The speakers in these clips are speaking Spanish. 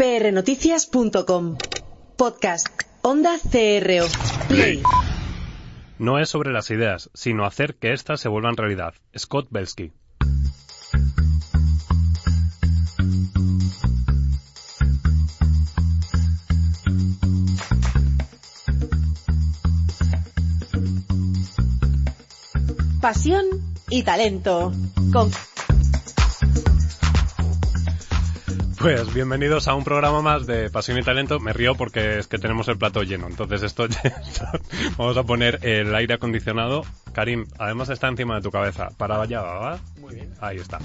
prnoticias.com. Podcast. Onda CRO. Play. No es sobre las ideas, sino hacer que éstas se vuelvan realidad. Scott Belsky. Pasión y talento. Con Pues bienvenidos a un programa más de Pasión y Talento. Me río porque es que tenemos el plato lleno. Entonces esto vamos a poner el aire acondicionado. Karim, además está encima de tu cabeza. Para allá, ¿va? Muy bien. Ahí está.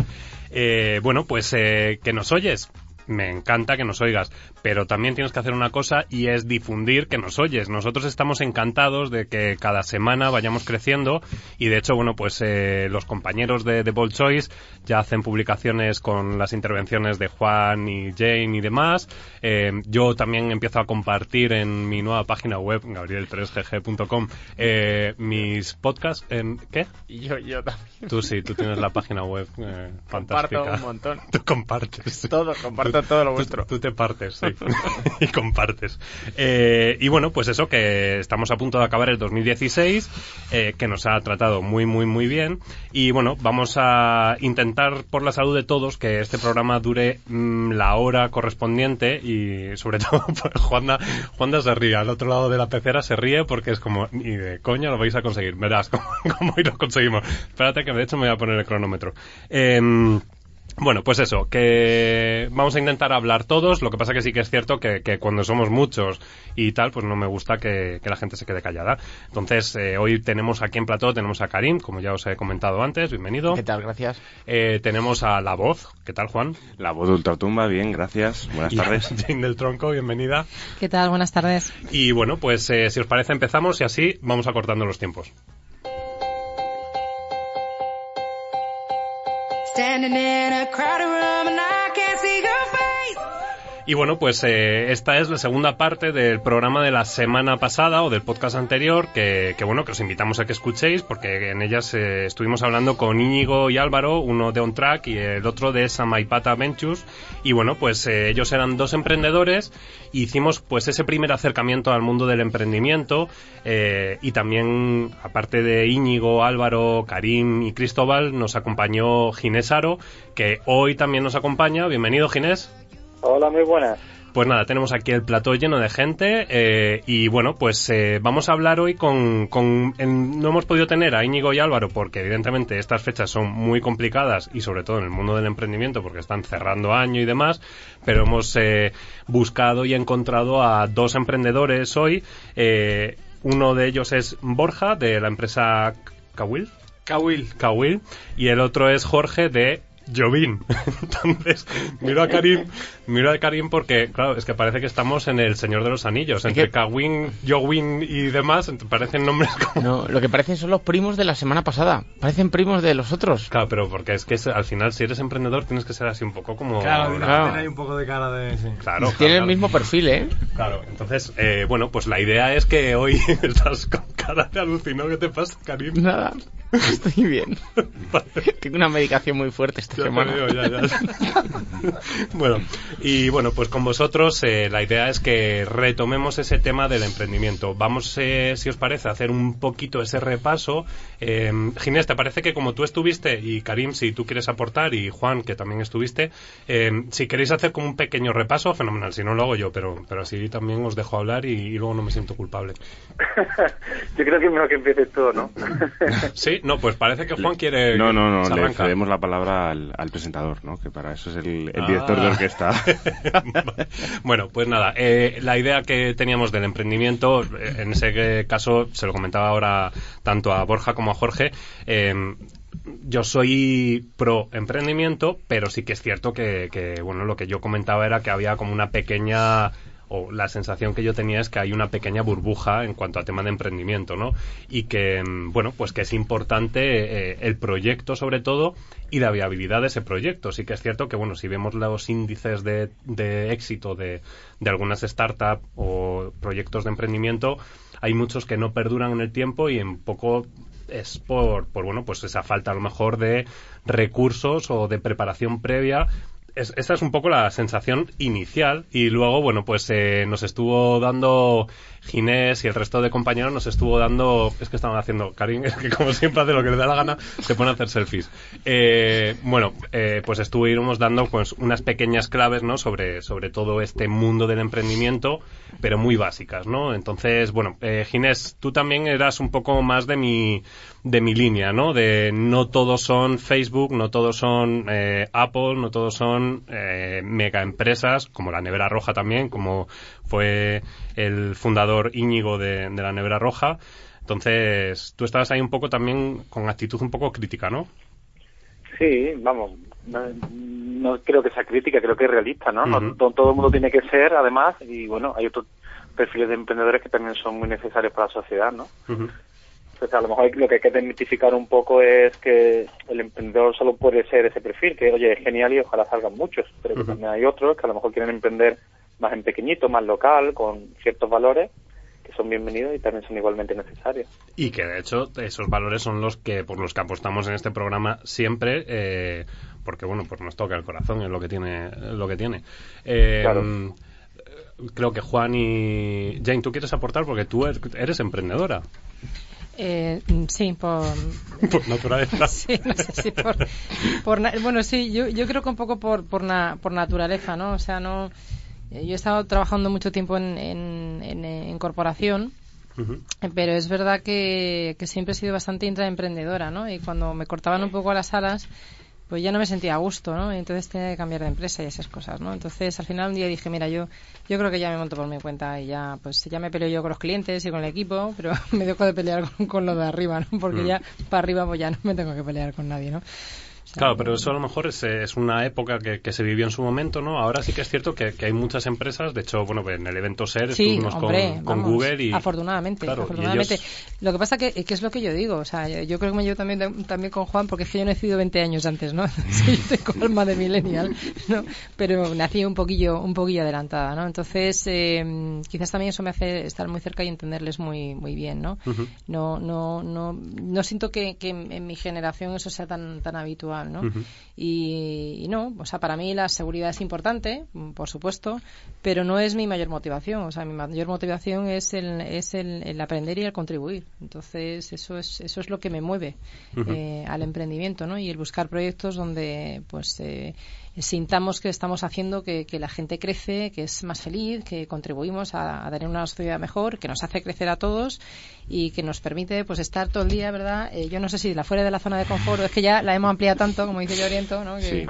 Eh, bueno, pues eh, que nos oyes me encanta que nos oigas, pero también tienes que hacer una cosa y es difundir que nos oyes. Nosotros estamos encantados de que cada semana vayamos creciendo y de hecho, bueno, pues eh, los compañeros de The Bold Choice ya hacen publicaciones con las intervenciones de Juan y Jane y demás. Eh, yo también empiezo a compartir en mi nueva página web, gabriel3gg.com, eh, mis podcasts. ¿En qué? Yo, yo también. Tú sí, tú tienes la página web eh, fantástica. Comparto un montón. Tú compartes. Todo, comparto todo lo Tú- vuestro. Tú, te partes, sí. y compartes. Eh, y bueno, pues eso, que estamos a punto de acabar el 2016, eh, que nos ha tratado muy, muy, muy bien. Y bueno, vamos a intentar, por la salud de todos, que este programa dure mm, la hora correspondiente y sobre todo, pues, Juanda, Juanda se ríe. Al otro lado de la pecera se ríe porque es como, ni de coña lo vais a conseguir. Verás cómo, cómo hoy lo conseguimos. Espérate que de hecho me voy a poner el cronómetro. Em, bueno, pues eso, que vamos a intentar hablar todos, lo que pasa que sí que es cierto que, que cuando somos muchos y tal, pues no me gusta que, que la gente se quede callada. Entonces, eh, hoy tenemos aquí en plató, tenemos a Karim, como ya os he comentado antes, bienvenido. ¿Qué tal? Gracias. Eh, tenemos a La Voz, ¿qué tal Juan? La voz de Ultratumba, bien, gracias. Buenas tardes. Jane del Tronco, bienvenida. ¿Qué tal? Buenas tardes. Y bueno, pues eh, si os parece empezamos y así vamos acortando los tiempos. Standing in a crowded room and I can't see your face. Y bueno, pues eh, esta es la segunda parte del programa de la semana pasada o del podcast anterior, que, que bueno, que os invitamos a que escuchéis, porque en ellas eh, estuvimos hablando con Íñigo y Álvaro, uno de On Track y el otro de Samaipata Ventures. Y bueno, pues eh, ellos eran dos emprendedores, y hicimos pues ese primer acercamiento al mundo del emprendimiento, eh, y también, aparte de Íñigo, Álvaro, Karim y Cristóbal, nos acompañó Ginés Aro, que hoy también nos acompaña. Bienvenido, Ginés. Hola, muy buenas. Pues nada, tenemos aquí el plató lleno de gente eh, y bueno, pues eh, vamos a hablar hoy con... con en- no hemos podido tener a Íñigo y Álvaro porque evidentemente estas fechas son muy complicadas y sobre todo en el mundo del emprendimiento porque están cerrando año y demás, pero hemos eh, buscado y encontrado a dos emprendedores hoy. Eh, uno de ellos es Borja de la empresa Kawil. Kawil. Kawil y el otro es Jorge de Jovín. Entonces, miro a Karim, miro a Karim porque, claro, es que parece que estamos en el Señor de los Anillos. Entre que- Kawin, Jowin y demás, parecen nombres como... No, lo que parecen son los primos de la semana pasada. Parecen primos de los otros. Claro, pero porque es que es- al final, si eres emprendedor, tienes que ser así un poco como... Claro, Claro. tiene ahí un poco de cara de... sí. Claro, Tienen el claro. mismo perfil, ¿eh? Claro, entonces, eh, bueno, pues la idea es que hoy estás con cara de alucinado. ¿Qué te pasa, Karim? Nada. Estoy bien. Vale. Tengo una medicación muy fuerte esta Ya semana. veo, ya, ya. bueno, y bueno, pues con vosotros eh, la idea es que retomemos ese tema del emprendimiento. Vamos, eh, si os parece, a hacer un poquito ese repaso. Eh, Ginés, ¿te parece que como tú estuviste, y Karim, si tú quieres aportar, y Juan, que también estuviste, eh, si queréis hacer como un pequeño repaso, fenomenal. Si no lo hago yo, pero, pero así también os dejo hablar y, y luego no me siento culpable. Yo creo que es mejor que empieces tú, ¿no? ¿Sí? No, pues parece que Juan quiere... No, no, no, le cedemos la palabra al, al presentador, ¿no? Que para eso es el, el Ah. director de orquesta. bueno, pues nada, eh, la idea que teníamos del emprendimiento, eh, en ese caso se lo comentaba ahora tanto a Borja como a Jorge, eh, yo soy pro emprendimiento, pero sí que es cierto que, que, bueno, lo que yo comentaba era que había como una pequeña o la sensación que yo tenía es que hay una pequeña burbuja en cuanto a tema de emprendimiento, ¿no? Y que, mm, bueno, pues que es importante eh, el proyecto sobre todo y la viabilidad de ese proyecto. Sí que es cierto que, bueno, si vemos los índices de, de éxito de, de algunas startups o proyectos de emprendimiento, hay muchos que no perduran en el tiempo y en poco es por, por bueno, pues esa falta a lo mejor de recursos o de preparación previa es- es un poco la sensación inicial y luego, bueno, pues eh, nos estuvo dando Ginés y el resto de compañeros nos estuvo dando, es que estaban haciendo, Karim, es que como siempre hace lo que le da la gana, se pone a hacer selfies. Eh, bueno, eh, pues estuvimos dando pues unas pequeñas claves, ¿no? Sobre, sobre todo este mundo del emprendimiento, pero muy básicas, ¿no? Entonces, bueno, eh, Ginés, tú también eras un poco más de mi, de mi línea, ¿no? De no todos son Facebook, no todos son eh, Apple, no todos son eh, mega empresas, como la Nevera Roja también, como fue el fundador Íñigo de, de la Nevera Roja. Entonces, tú estabas ahí un poco también con actitud un poco crítica, ¿no? Sí, vamos, no, no creo que sea crítica, creo que es realista, ¿no? No todo el mundo tiene que ser, además, y bueno, hay otros perfiles de emprendedores que también son muy necesarios para la sociedad, ¿no? Pues a lo mejor lo que hay que desmitificar un poco es que el emprendedor solo puede ser ese perfil, que oye, es genial y ojalá salgan muchos, pero también hay otros que a lo mejor quieren emprender más en pequeñito, más local, con ciertos valores que son bienvenidos y también son igualmente necesarios. Y que de hecho esos valores son los que por los que apostamos en este programa siempre, eh, porque bueno, pues nos toca el corazón, es lo que tiene, lo que tiene. Eh, Claro. Creo que Juan y Jane, tú quieres aportar porque tú er- eres emprendedora Eh, sí, por, por naturaleza. sí, no sé si por, bueno, sí, yo, yo creo que un poco por, por, na- por naturaleza, ¿no? O sea, no, eh, yo he estado trabajando mucho tiempo en, en, en, en corporación, eh, pero es verdad que, que siempre he sido bastante intraemprendedora, ¿no? Y cuando me cortaban un poco las alas, pues ya no me sentía a gusto, ¿no? Y entonces tenía que cambiar de empresa y esas cosas, ¿no? Entonces al final un día dije, mira, yo yo creo que ya me monto por mi cuenta y ya pues ya me peleo yo con los clientes y con el equipo, pero me dejo de pelear con, con lo de arriba, ¿no? Porque Mm. ya para arriba pues ya no me tengo que pelear con nadie, ¿no? Claro, pero eso a lo mejor es, es una época que, que se vivió en su momento, ¿no? Ahora sí que es cierto que, que hay muchas empresas, de hecho, bueno, en el evento SER Sí, estuvimos hombre, con, con vamos, Google y... afortunadamente, Claro, y afortunadamente. ellos- Lo que pasa que, que es lo que yo digo, o sea, yo, creo que me llevo también también con Juan porque es que yo nací 20 años antes, ¿no? Sí, yo tengo alma de millennial, ¿no? Pero nací un poquillo un poquillo adelantada, ¿no? Entonces, eh, quizás también eso me hace estar muy cerca y entenderles muy muy bien, ¿no? No no no no siento que, que en mi generación eso sea tan tan habitual, ¿no? Y, y no, o sea, para mí la seguridad es importante, por supuesto, pero no es mi mayor motivación. O sea, mi mayor motivación es el, es el, el aprender y el contribuir. Entonces, eso es, eso es lo que me mueve eh, al emprendimiento, ¿no? Y el buscar proyectos donde, pues, eh, sintamos que estamos haciendo que, que la gente crece, que es más feliz, que contribuimos a, a tener una sociedad mejor, que nos hace crecer a todos y que nos permite pues estar todo el día, ¿verdad? Eh, yo no sé si la fuera de la zona de confort es que ya la hemos ampliado tanto, como dice Oriento, ¿no? Que, Sí.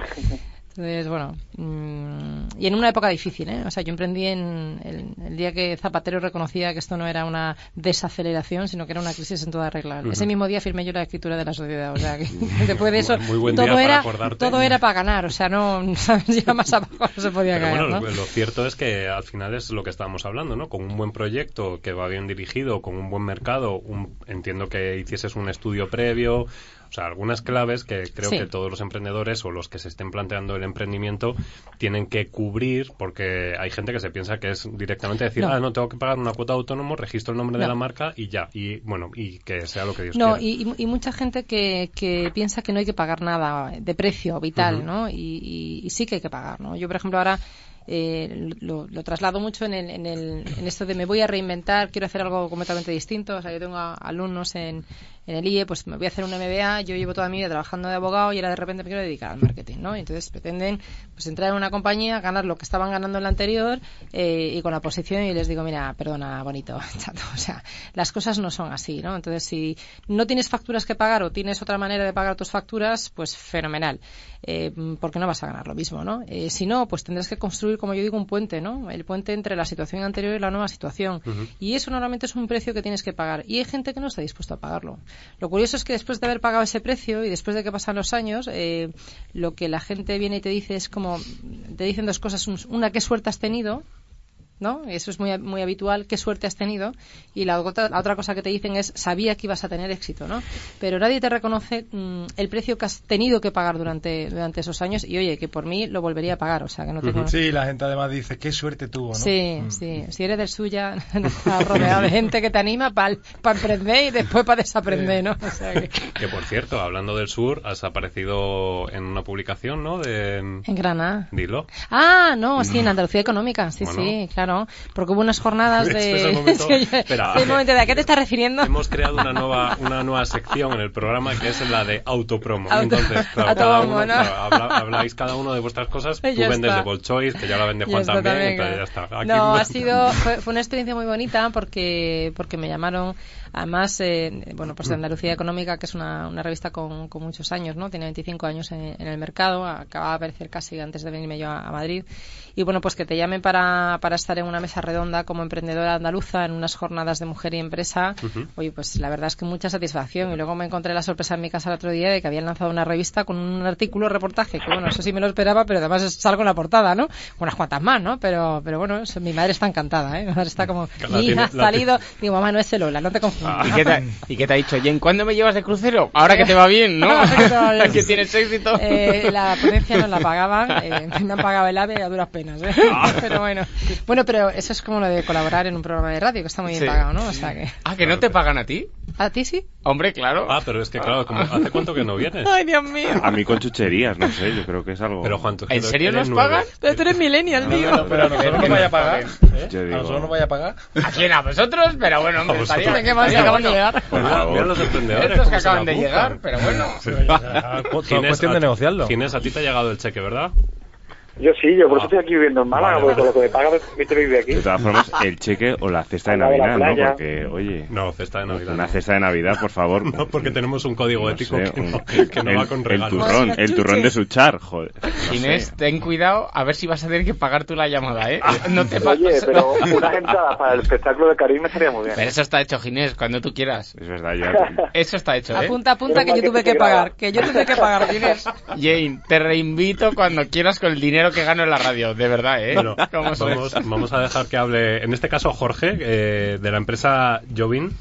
Entonces, bueno, mm, y en una época difícil, ¿eh? O sea, yo emprendí en el, el día que Zapatero reconocía que esto no era una desaceleración, sino que era una crisis en toda regla. Ese mismo día firmé yo la escritura de la sociedad, o sea, que después de eso todo era todo era para ganar, o sea, no ¿sabes? ya más abajo no se podía Pero caer, bueno, ¿no? lo, lo cierto es que al final es lo que estábamos hablando, ¿no? Con un buen proyecto que va bien dirigido, con un buen mercado, un- entiendo que hicieses un estudio previo, o sea, algunas claves que creo Sí. que todos los emprendedores o los que se estén planteando el emprendimiento tienen que cubrir, porque hay gente que se piensa que es directamente decir, No. ah, no, tengo que pagar una cuota de autónomo, registro el nombre de la marca y ya, y bueno, y que sea lo que Dios No, quiera. y, y- mucha gente que, que piensa que no hay que pagar nada de precio vital. ¿no? Y, y- y sí que hay que pagar, ¿no? Yo, por ejemplo, ahora eh, lo, lo traslado mucho en, el, en, el, en esto de me voy a reinventar, quiero hacer algo completamente distinto. O sea, yo tengo a- alumnos en, en el IE, pues me voy a hacer un MBA, yo llevo toda mi vida trabajando de abogado y ahora de repente me quiero dedicar al marketing, ¿no? Entonces pretenden pues entrar en una compañía, ganar lo que estaban ganando en la anterior eh, y con la posición y les digo, mira, perdona, bonito, chato, o sea, las cosas no son así, ¿no? Entonces, si no tienes facturas que pagar o tienes otra manera de pagar tus facturas, pues fenomenal, eh, porque no vas a ganar lo mismo, ¿no? Eh, si no, pues tendrás que construir, como yo digo, un puente, ¿no? El puente entre la situación anterior y la nueva situación. Y eso normalmente es un precio que tienes que pagar. Y hay gente que no está dispuesto a pagarlo. Lo curioso es que después de haber pagado ese precio y después de que pasan los años, eh, lo que la gente viene y te dice es como, te dicen dos cosas. Una, qué suerte has tenido, ¿no? Eso es muy, muy habitual. ¿Qué suerte has tenido? Y la otra, la otra cosa que te dicen es, sabía que ibas a tener éxito, ¿no? Pero nadie te reconoce mm, el precio que has tenido que pagar durante, durante esos años y, oye, que por mí lo volvería a pagar, o sea, que no tengo... Sí, la gente además dice, qué suerte tuvo, ¿no? Sí, Mm. sí. Si eres del suya, estás rodeado de gente que te anima para emprender y después para desaprender, ¿no? O sea que- Que por cierto, hablando del sur, has aparecido en una publicación, ¿no? De... En Granada. Dilo. Ah, no, sí, en Andalucía Económica, sí, Bueno. sí, claro. Porque hubo unas jornadas Este de... es el momento- Espera. el momento de ¿a qué te estás refiriendo? Hemos creado una nueva, una nueva sección en el programa que es la de autopromo. Auto- Entonces, claro, cada uno, ¿no? claro, habla- habláis cada uno de vuestras cosas. Tú Ya vendes está. de Bolchois, que ya la vende Juan también, también, claro. ya está. Aquí No, ha sido, fue, fue una experiencia muy bonita porque, porque me llamaron, además, eh, bueno, pues de Andalucía Económica, que es una, una revista con, con muchos años, ¿no? Tiene 25 años en, en el mercado, acaba de aparecer casi antes de venirme yo a, a Madrid. Y bueno, pues que te llamen para, para estar en una mesa redonda como emprendedora andaluza en unas jornadas de mujer y empresa, oye, pues la verdad es que mucha satisfacción. Y luego me encontré la sorpresa en mi casa el otro día de que habían lanzado una revista con un artículo, reportaje, que bueno, eso sí me lo esperaba, pero además salgo en la portada, ¿no? Unas cuantas más, ¿no? Pero, pero bueno, eso- mi madre está encantada, ¿eh? Mi madre está como, mi hija ha salido, digo, mamá, no es el Lola, no te confundas. ¿Y qué, te, ¿Y qué te ha dicho? Jen, ¿cuándo me llevas de crucero? Ahora que te va bien, ¿no? Que tienes éxito. Eh, la ponencia nos la pagaban, eh, me han pagado el AVE a duras penas, ¿eh? pero bueno. Bueno, pero eso es como lo de colaborar en un programa de radio, que está muy bien Sí. pagado, ¿no? O sea que... Ah, ¿que no te pagan a ti? ¿A ti sí? Hombre, claro. Ah, pero es que claro, como, ¿hace cuánto que no vienes? Ay, Dios mío. A mí con chucherías, no sé, yo creo que es algo... Pero Juan, tú ¿En serio nos nueve. pagan? Pero tú eres millennial, tío. No, pero a nosotros que no vaya a nos pagar. ¿eh? Yo A digo- nosotros no vaya a pagar. ¿A quién? ¿A vosotros? Pero bueno, hombre, estaría, ¿Qué más? Acaban de llegar. Mira, los emprendedores. Estos que acaban de llegar, pero bueno. Ginés, cuestión de. Ginés, a ti te ha llegado el cheque, ¿verdad? Yo sí, yo por eso estoy aquí viviendo en Málaga, Vale, porque vale. con lo que me paga me permite vivir aquí. De todas formas, el cheque o la cesta de Navidad, ¿no? Porque, oye, No, cesta de Navidad. una no. cesta de Navidad, por favor. No, porque tenemos un código No ético sé, que, un- no, que no el, va con el regalos. turrón, el turrón de Suchar, joder. No Inés, sé. ten cuidado, a ver si vas a tener que pagar tú la llamada, ¿eh? No te Oye, pero unas entradas para el espectáculo de Karim me estaría muy bien. Pero eso está hecho, Ginés, cuando tú quieras. Es verdad, ya... Eso está hecho, ¿eh? Apunta, apunta que yo tuve que pagar. Que yo tuve que pagar, Ginés. Jane, te reinvito cuando quieras con el dinero que gano en la radio, de verdad, ¿eh? Bueno, vamos, vamos a dejar que hable, en este caso Jorge, eh, de la empresa Jovin.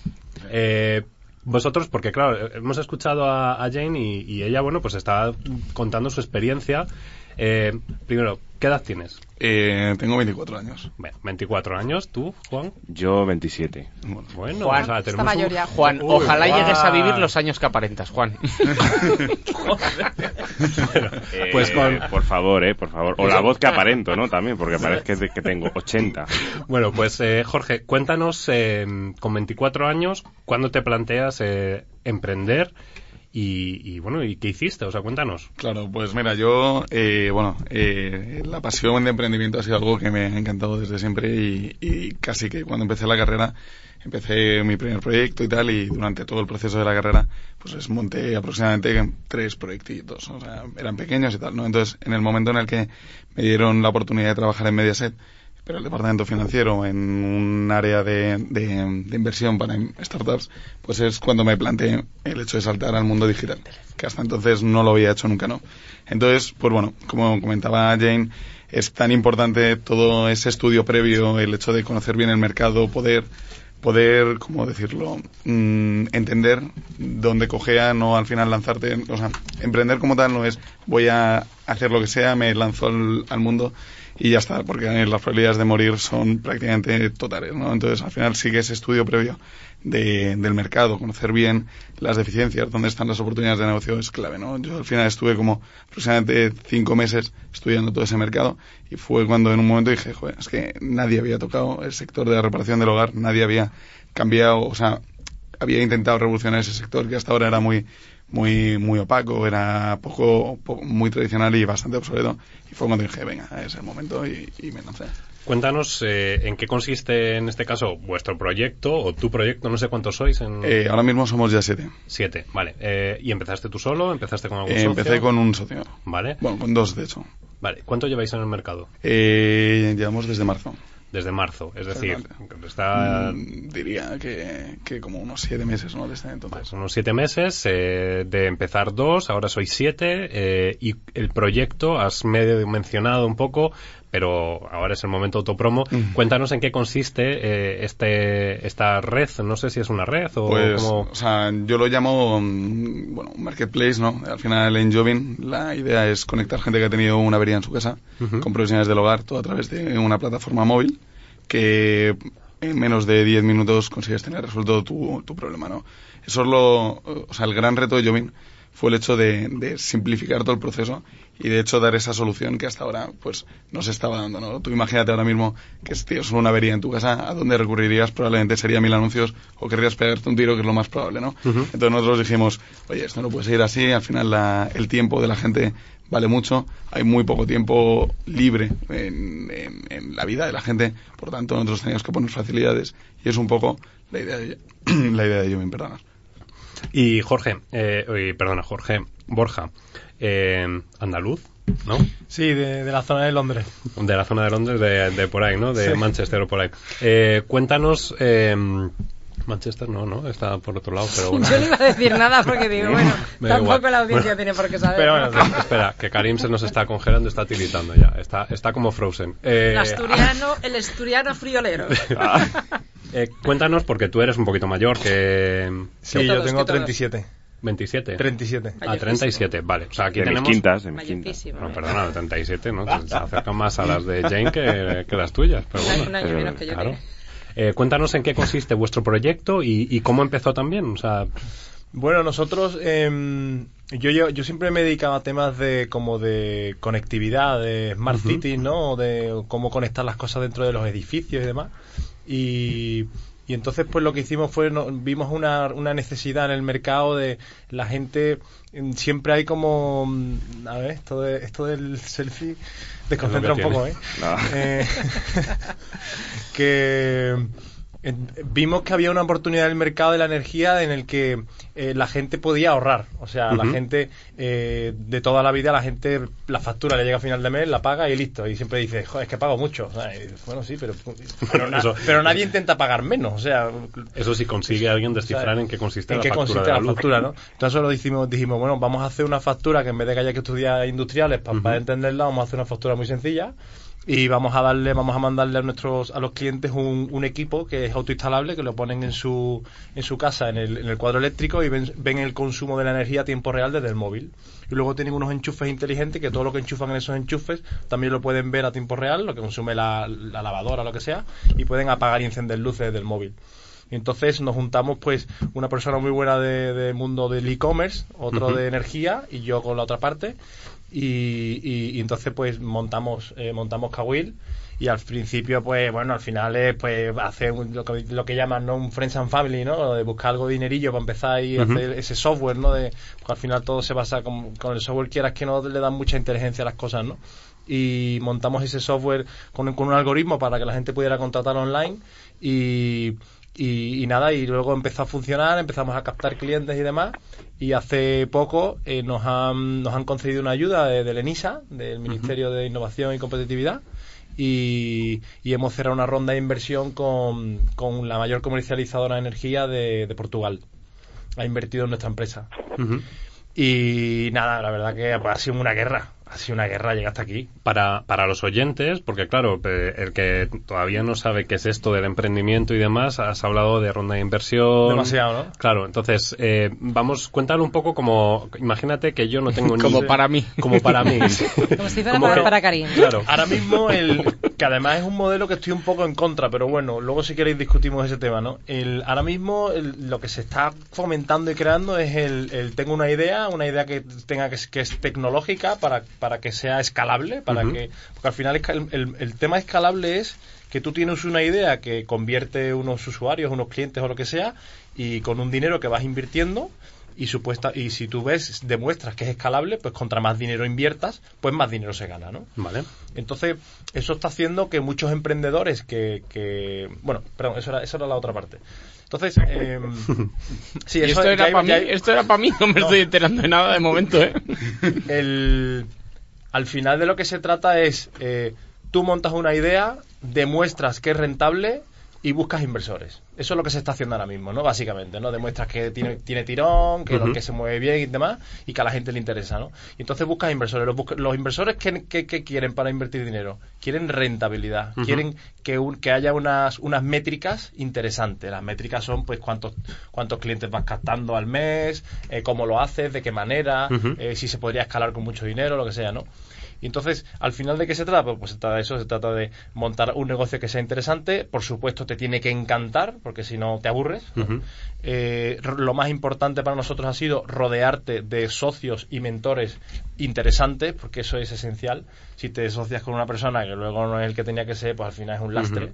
Eh, vosotros, porque claro, hemos escuchado a, a Jane y, y ella, bueno, pues está contando su experiencia. Eh, primero, ¿qué edad tienes? Eh, tengo 24 años. Bueno, 24 años, ¿tú, Juan? Yo 27. Bueno, Bueno, Juan, o sea, Esta tenemos un- mayoría. Juan, Uy, ojalá Juan. llegues a vivir los años que aparentas, Juan. Eh, Pues con- Por favor, eh, por favor. O la voz que aparento, ¿no? También, porque parece que, que tengo 80. Bueno, pues eh, Jorge, cuéntanos eh, con 24 años, ¿cuándo te planteas eh, emprender? Y, y, bueno, ¿y qué hiciste? O sea, cuéntanos. Claro, pues mira, yo, eh, bueno, eh, la pasión de emprendimiento ha sido algo que me ha encantado desde siempre y, y casi que cuando empecé la carrera, empecé mi primer proyecto y tal y durante todo el proceso de la carrera, pues monté aproximadamente tres proyectitos, o sea, eran pequeños y tal, ¿no? Entonces, en el momento en el que me dieron la oportunidad de trabajar en Mediaset, pero el departamento financiero en un área de, inversión para startups, pues es cuando me planteé el hecho de saltar al mundo digital, que hasta entonces no lo había hecho nunca, ¿no? Entonces, pues bueno, como comentaba Jane, es tan importante todo ese estudio previo, el hecho de conocer bien el mercado, poder poder, ¿cómo decirlo?, Mm, entender dónde cojea, no al final lanzarte, o sea, emprender como tal no es voy a hacer lo que sea, me lanzo al, al mundo y ya está, porque las probabilidades de morir son prácticamente totales, ¿no? Entonces, al final sí que ese estudio previo de- del mercado, conocer bien las deficiencias, dónde están las oportunidades de negocio es clave, ¿no? Yo al final estuve como aproximadamente cinco meses estudiando todo ese mercado y fue cuando en un momento dije, joder, es que nadie había tocado el sector de la reparación del hogar, nadie había cambiado, o sea, había intentado revolucionar ese sector que hasta ahora era muy muy muy opaco, era poco, poco- muy tradicional y bastante obsoleto. Y fue cuando dije, venga, es el momento y, y me lancé. Cuéntanos eh, en qué consiste, en este caso, vuestro proyecto o tu proyecto, no sé cuántos sois en... Eh, ahora mismo somos ya siete. Siete, vale. Eh, ¿Y empezaste tú solo? ¿Empezaste con algún Eh, socio? empecé con un socio. Vale. Bueno, con dos, de hecho. Vale. ¿Cuánto lleváis en el mercado? Eh, llevamos desde marzo. Desde marzo. Es decir, está Mm, diría que, que como unos siete meses, ¿no? Desde entonces. unos siete meses eh, de empezar dos, ahora sois siete, eh, y el proyecto has medio mencionado un poco, pero ahora es el momento autopromo. Cuéntanos en qué consiste eh, este esta red, no sé si es una red o Pues, cómo... o sea, yo lo llamo, mm, bueno, un marketplace, ¿no? Al final en Jovin la idea es conectar gente que ha tenido una avería en su casa Ujú. con profesionales del hogar, todo a través de una plataforma móvil que en menos de 10 minutos consigues tener resuelto tu, tu problema, ¿no? Eso es lo, o sea, el gran reto de Jovin fue el hecho de, de simplificar todo el proceso y de hecho dar esa solución que hasta ahora pues no se estaba dando, ¿no? Tú imagínate ahora mismo que si tienes una avería en tu casa, ¿a dónde recurrirías? Probablemente sería mil anuncios o querrías pegarte un tiro, que es lo más probable, ¿no? Entonces nosotros dijimos, oye, esto no puede seguir así, al final la- el tiempo de la gente vale mucho, hay muy poco tiempo libre en, en- en la vida de la gente, por tanto nosotros teníamos que poner facilidades y es un poco la idea de, la idea de Yomin, perdona. Y Jorge, eh, perdona, Jorge Borja, eh, andaluz, ¿no? Sí, de, de la zona de Londres. De la zona de Londres, de, de por ahí, ¿no? De Sí. Manchester o por ahí. Eh, cuéntanos... eh, Manchester no, ¿no? Está por otro lado, pero bueno. Yo no iba a decir nada porque digo, bueno, tampoco igual. la audiencia Bueno. tiene por qué saber. Pero ¿no? bueno, espera, que Karim se nos está congelando, está tiritando ya. Está, está como Frozen. Eh, El asturiano, el asturiano friolero. eh, cuéntanos, porque tú eres un poquito mayor que... Sí, Que yo todos, tengo que todos. 37. 27. 37. Ah, 37, vale. O sea, aquí De mis tenemos... quintas, de mis quintas. No, perdona, 37, ¿no? Se acercan más a las de Jane que, que las tuyas. Pero bueno. Un año menos que yo. Claro. Eh, cuéntanos en qué consiste vuestro proyecto y, y cómo empezó también. O sea, Bueno, nosotros, em, yo, yo, yo siempre me he dedicado a temas de como de conectividad, de smart cities, ¿no? De cómo conectar las cosas dentro de los edificios y demás. Y, y entonces, pues lo que hicimos fue, no- vimos una, una necesidad en el mercado de la gente, em, siempre hay como, mm, a ver, esto, de, esto del selfie, desconcentra un poco, ¿eh? No. Eh, que vimos que había una oportunidad en el mercado de la energía en el que eh, la gente podía ahorrar. O sea, la gente eh, de toda la vida, la gente, la factura le llega a final de mes, la paga y listo. Y siempre dice, joder, es que pago mucho. O sea, y, bueno, sí, pero, pero, na- Eso- pero nadie intenta pagar menos. O sea, eso sí consigue alguien descifrar O sea, en qué consiste ¿En la qué factura consiste de la la factura, no? Entonces lo dijimos, dijimos, bueno, vamos a hacer una factura que en vez de que haya que estudiar industriales para, entenderla, vamos a hacer una factura muy sencilla y vamos a darle, vamos a mandarle a nuestros, a los clientes un, un equipo que es autoinstalable, que lo ponen en su, en su casa, en el, en el cuadro eléctrico y ven, ven el consumo de la energía a tiempo real desde el móvil. Y luego tienen unos enchufes inteligentes que todo lo que enchufan en esos enchufes también lo pueden ver a tiempo real, lo que consume la, la lavadora, lo que sea, y pueden apagar y encender luces del móvil. Y entonces nos juntamos, pues, una persona muy buena de- del mundo del e-commerce, otro de energía y yo con la otra parte. Y, y- y entonces, pues, montamos eh, montamos Kawil. Y al principio, pues, bueno, al final es, pues, hacer un- lo, que, lo que llaman, ¿no? Un friends and family, ¿no? De buscar algo de dinerillo para empezar y hacer ese software, ¿no? De, porque al final todo se basa con, con el software, quieras que no le dan mucha inteligencia a las cosas, ¿no? y montamos ese software con, con un algoritmo para que la gente pudiera contratar online y, y, y nada, y luego empezó a funcionar, empezamos a captar clientes y demás y hace poco eh, nos, han, nos han concedido una ayuda de, del ENISA, del Ministerio de Innovación y Competitividad y, y hemos cerrado una ronda de inversión con, con la mayor comercializadora de energía de, de Portugal. Ha invertido en nuestra empresa. Y nada, la verdad que pues, ha sido una guerra. Ha sido una guerra llegar hasta aquí. Para, para los oyentes, porque claro, el que todavía no sabe qué es esto del emprendimiento y demás, has hablado de ronda de inversión. Demasiado, ¿no? Claro, entonces, eh, vamos, cuéntalo un poco como, imagínate que yo no tengo ni Como idea- para mí. Como para mí. Como si fuera Como para, que- para Karim. Claro. Ahora mismo, el, que además es un modelo que estoy un poco en contra, pero bueno, luego si queréis discutimos ese tema, ¿no? El, ahora mismo el- lo que se está fomentando y creando es el, el tengo una idea, una idea que tenga que, es- que es tecnológica para, para que sea escalable, para que porque al final el, el- el tema escalable es que tú tienes una idea que convierte unos usuarios, unos clientes o lo que sea, y con un dinero que vas invirtiendo y supuesta y si tú ves demuestras que es escalable, pues contra más dinero inviertas, pues más dinero se gana, ¿no? Vale. Entonces, eso está haciendo que muchos emprendedores que, que bueno, perdón, eso era, eso era la otra parte. Entonces, eh, sí, eso esto era para mí, esto era para mí, no me No. estoy enterando de nada de momento, ¿eh? el, al final de lo que se trata es, eh, tú montas una idea, demuestras que es rentable y buscas inversores. Eso es lo que se está haciendo ahora mismo, ¿no? Básicamente, ¿no? Demuestras que tiene, tiene tirón, que, lo- que se mueve bien y demás, y que a la gente le interesa, ¿no? Y entonces buscas inversores. Los, los inversores, ¿qué, qué- qué quieren para invertir dinero? Quieren rentabilidad. Quieren que, un- que haya unas, unas métricas interesantes. Las métricas son, pues, cuántos, cuántos clientes vas captando al mes, eh, cómo lo haces, de qué manera, eh, si se podría escalar con mucho dinero, lo que sea, ¿no? Y entonces, al final de qué se trata, pues, se trata de eso, se trata de montar un negocio que sea interesante, por supuesto te tiene que encantar, porque si no te aburres. Eh, lo más importante para nosotros ha sido rodearte de socios y mentores interesantes, porque eso es esencial. Si te asocias con una persona que luego no es el que tenía que ser, pues al final es un lastre.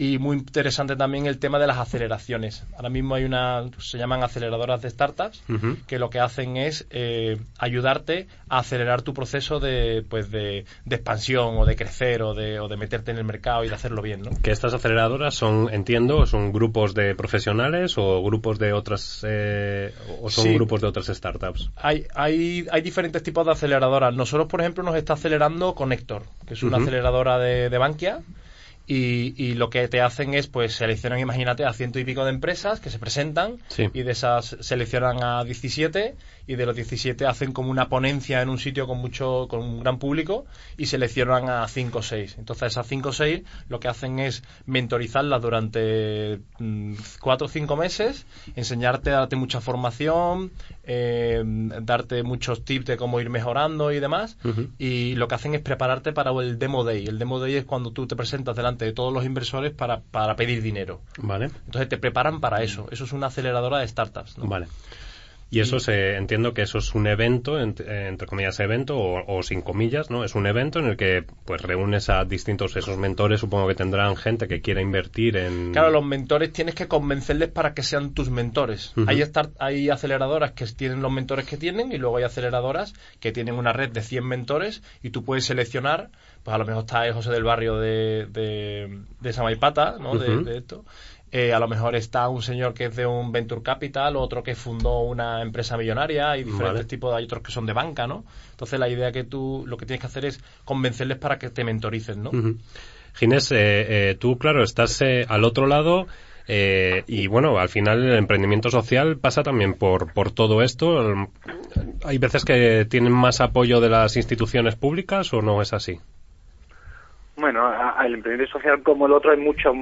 Y muy interesante también el tema de las aceleraciones. Ahora mismo hay una, se llaman aceleradoras de startups, que lo que hacen es eh, ayudarte a acelerar tu proceso de, pues de, de expansión o de crecer o de, o de meterte en el mercado y de hacerlo bien, ¿no? Que estas aceleradoras son, entiendo, son grupos de profesionales o grupos de otras eh, o son Sí. grupos de otras startups. Hay, hay, hay diferentes tipos de aceleradoras. Nosotros, por ejemplo, nos está acelerando Connector, que es una aceleradora de, de Bankia. Y, y lo que te hacen es, pues, seleccionan, imagínate, a ciento y pico de empresas que se presentan Sí. y de esas seleccionan a 17 y de los 17 hacen como una ponencia en un sitio con mucho, con un gran público y seleccionan a 5 o 6. Entonces, esas 5 o 6 lo que hacen es mentorizarlas durante 4 o 5 meses, enseñarte, darte mucha formación, eh, darte muchos tips de cómo ir mejorando y demás. Y lo que hacen es prepararte para el Demo Day. El Demo Day es cuando tú te presentas delante de todos los inversores para, para pedir dinero. Vale. Entonces te preparan para eso. Eso es una aceleradora de startups. ¿no? Vale. Y eso se, entiendo que eso es un evento, ent- entre comillas evento, o, o sin comillas, ¿no? Es un evento en el que pues reúnes a distintos esos mentores, supongo que tendrán gente que quiera invertir en... Claro, los mentores tienes que convencerles para que sean tus mentores. Hay, start- hay aceleradoras que tienen los mentores que tienen y luego hay aceleradoras que tienen una red de 100 mentores y tú puedes seleccionar, pues a lo mejor está el José del Barrio de, de, de Samaipata, ¿no? De- de, esto. Eh, a lo mejor está un señor que es de un Venture Capital, otro que fundó una empresa millonaria, hay diferentes Vale. tipos, hay otros que son de banca, ¿no? Entonces la idea que tú lo que tienes que hacer es convencerles para que te mentoricen, ¿no? Ujú. Ginés, eh, eh, tú, claro, estás eh, al otro lado eh, y, bueno, al final el emprendimiento social pasa también por, por todo esto. El- Hay veces que tienen más apoyo de las instituciones públicas o no es así. Bueno, a- al emprendimiento social como el otro hay muchas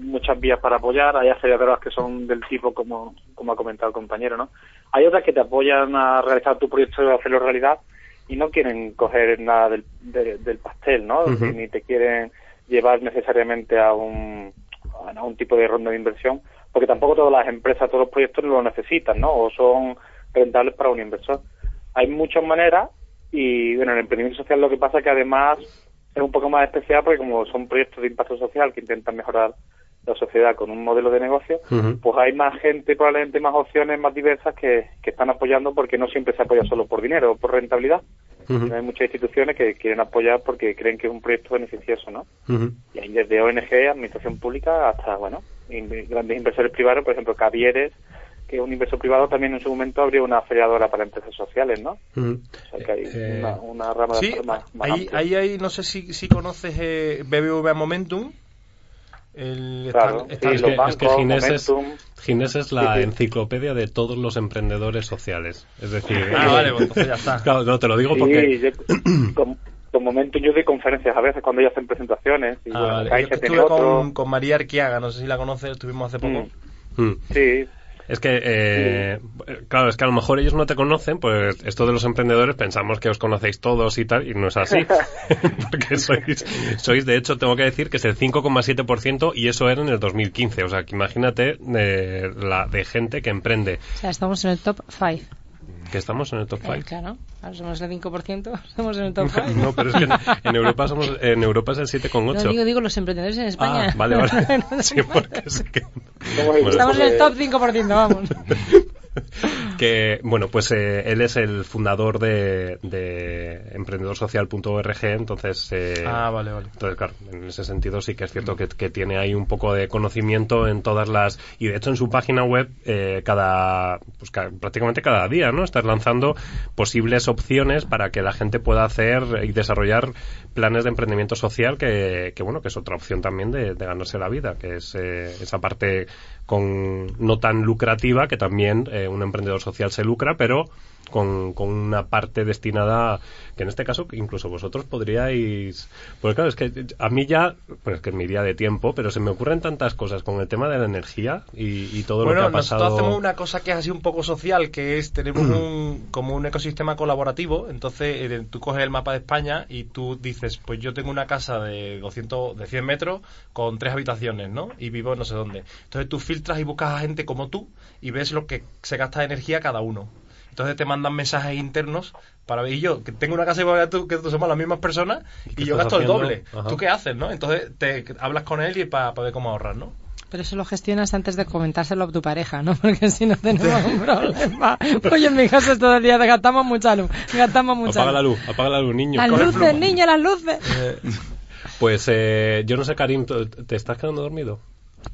muchas vías para apoyar. Hay aceleradoras que son del tipo como, como ha comentado el compañero, ¿no? Hay otras que te apoyan a realizar tu proyecto y hacerlo realidad y no quieren coger nada del, de- del pastel, ¿no? Ni te quieren llevar necesariamente a un, a un tipo de ronda de inversión, porque tampoco todas las empresas, todos los proyectos lo necesitan, ¿no? O son rentables para un inversor. Hay muchas maneras y, bueno, el emprendimiento social lo que pasa es que además es un poco más especial porque como son proyectos de impacto social que intentan mejorar la sociedad con un modelo de negocio, pues hay más gente, probablemente más opciones más diversas que, que están apoyando porque no siempre se apoya solo por dinero o por rentabilidad. Hay muchas instituciones que quieren apoyar porque creen que es un proyecto beneficioso, ¿no? Y hay desde ONG, administración pública, hasta, bueno, in- grandes inversores privados, por ejemplo, Cavieres, que es un inversor privado, también en su momento abrió una aceleradora para empresas sociales, ¿no? O sea que hay Eh, una, una rama Sí, de más, más ahí, amplia. ahí hay, no sé si, si conoces eh, BBVA Momentum. El, Claro, está- sí, está- Es los que, es que bancos, Ginés, es, Momentum. Ginés es la Sí, sí. enciclopedia de todos los emprendedores sociales. Es decir, Ah, vale, pues entonces ya está. Claro, no, te lo digo Sí, porque... yo, con, con Momentum yo doy conferencias a veces cuando ellos hacen presentaciones. Y, Ah, bueno, vale. Caixa Yo tiene estuve otro. con, con María Arquiaga, no sé si la conoces, estuvimos hace poco. Mm, Mm. Sí, Es que, eh, claro, es que a lo mejor ellos no te conocen, pues esto de los emprendedores pensamos que os conocéis todos y tal, y no es así. Porque sois, sois, de hecho, tengo que decir que es el 5,7% y eso era en el 2015. O sea, que imagínate eh, la de gente que emprende. O sea, estamos en el top 5. Que estamos en el top 5. Eh, claro, ahora somos el 5%, estamos en el top 5. No, pero es que en, en Europa somos, en Europa es el 7,8. No, digo, digo los emprendedores en España. Ah, vale, vale. Sí, porque sé que... Somos Estamos en el top 5%, vamos. que, bueno, pues eh, él es el fundador de, de emprendedorsocial.org, entonces... eh, Ah, vale, vale. entonces, claro, en ese sentido sí que es cierto que, que tiene ahí un poco de conocimiento en todas las... Y de hecho en su página web, eh, cada, pues ca- prácticamente cada día, ¿no? Estás lanzando posibles opciones para que la gente pueda hacer y desarrollar planes de emprendimiento social que, que bueno, que es otra opción también de, de ganarse la vida, que es eh, esa parte con no tan lucrativa que también eh, un emprendedor social se lucra, pero con, con una parte destinada que en este caso incluso vosotros podríais porque claro es que a mí ya pues es que mi día de tiempo pero se me ocurren tantas cosas con el tema de la energía y, y todo bueno, lo que ha nosotros pasado hacemos una cosa que es así un poco social, que es tenemos un, como un ecosistema colaborativo. Entonces, eh, tú coges el mapa de España y tú dices, pues yo tengo una casa de 200, de 100 metros con tres habitaciones, ¿no? Y vivo no sé dónde. Entonces tú filtras y buscas a gente como tú y ves lo que se gasta de energía cada uno. Entonces te mandan mensajes internos para ver, y yo, que tengo una casa igual que tú, que tú somos las mismas personas, y yo gasto el doble. Ajá. ¿Tú qué haces, no? Entonces te hablas con él y para ver cómo ahorrar, ¿no? Pero eso lo gestionas antes de comentárselo a tu pareja, ¿no? Porque si no tenemos un problema. Oye, en mi casa es todo el día de gastamos mucha luz, gastamos mucha apaga la luz. apaga la luz niño Las luces, niña, las luces. pues eh, yo no sé Karim ¿tú- ¿te estás quedando dormido?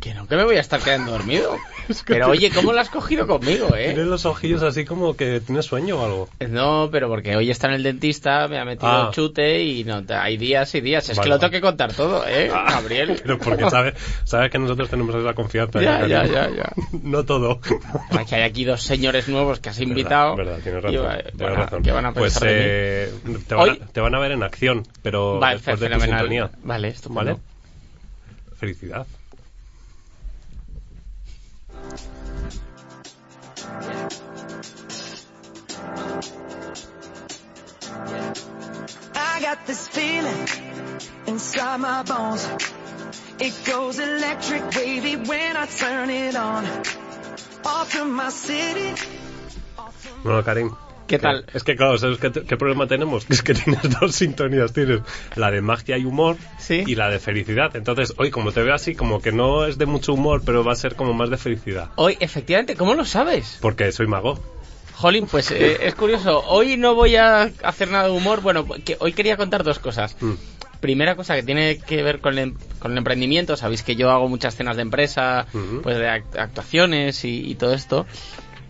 Que no, que me voy a estar quedando dormido. Pero oye, ¿cómo lo has cogido conmigo, eh? tienes los ojillos así como que tienes sueño o algo No, pero porque hoy está en el dentista, me ha metido Ah. chute y no, hay días y días. Es Vale, que lo tengo que contar todo, ¿eh, Gabriel? pero porque sabes sabes que nosotros tenemos esa confianza Ya, ¿eh, ya, ya, ya. no todo Es que hay aquí dos señores nuevos que has invitado. Verdad, tienes Y, razón. eh, tienes bueno, razón. ¿Qué van a pues pensar mí? eh, te, van a, te van a ver en acción, pero Vale, después de tu sintonía. Vale, estupendo. ¿Vale? Felicidad. I got this feeling inside my bones. It goes electric wavy when I turn it on. Off from my city. Bueno, Karim. ¿Qué tal? Es que, claro, ¿sabes qué, qué problema tenemos? Es que tienes dos sintonías. Tienes la de magia y humor Sí. y la de felicidad. Entonces, hoy, como te veo así, como que no es de mucho humor, pero va a ser como más de felicidad. Hoy, efectivamente, ¿cómo lo sabes? Porque soy mago. Jolín, pues eh, es curioso. Hoy no voy a hacer nada de humor. Bueno, que hoy quería contar dos cosas. Mm. Primera cosa que tiene que ver con el, con el emprendimiento. Sabéis que yo hago muchas cenas de empresa, pues de act- actuaciones y, y todo esto.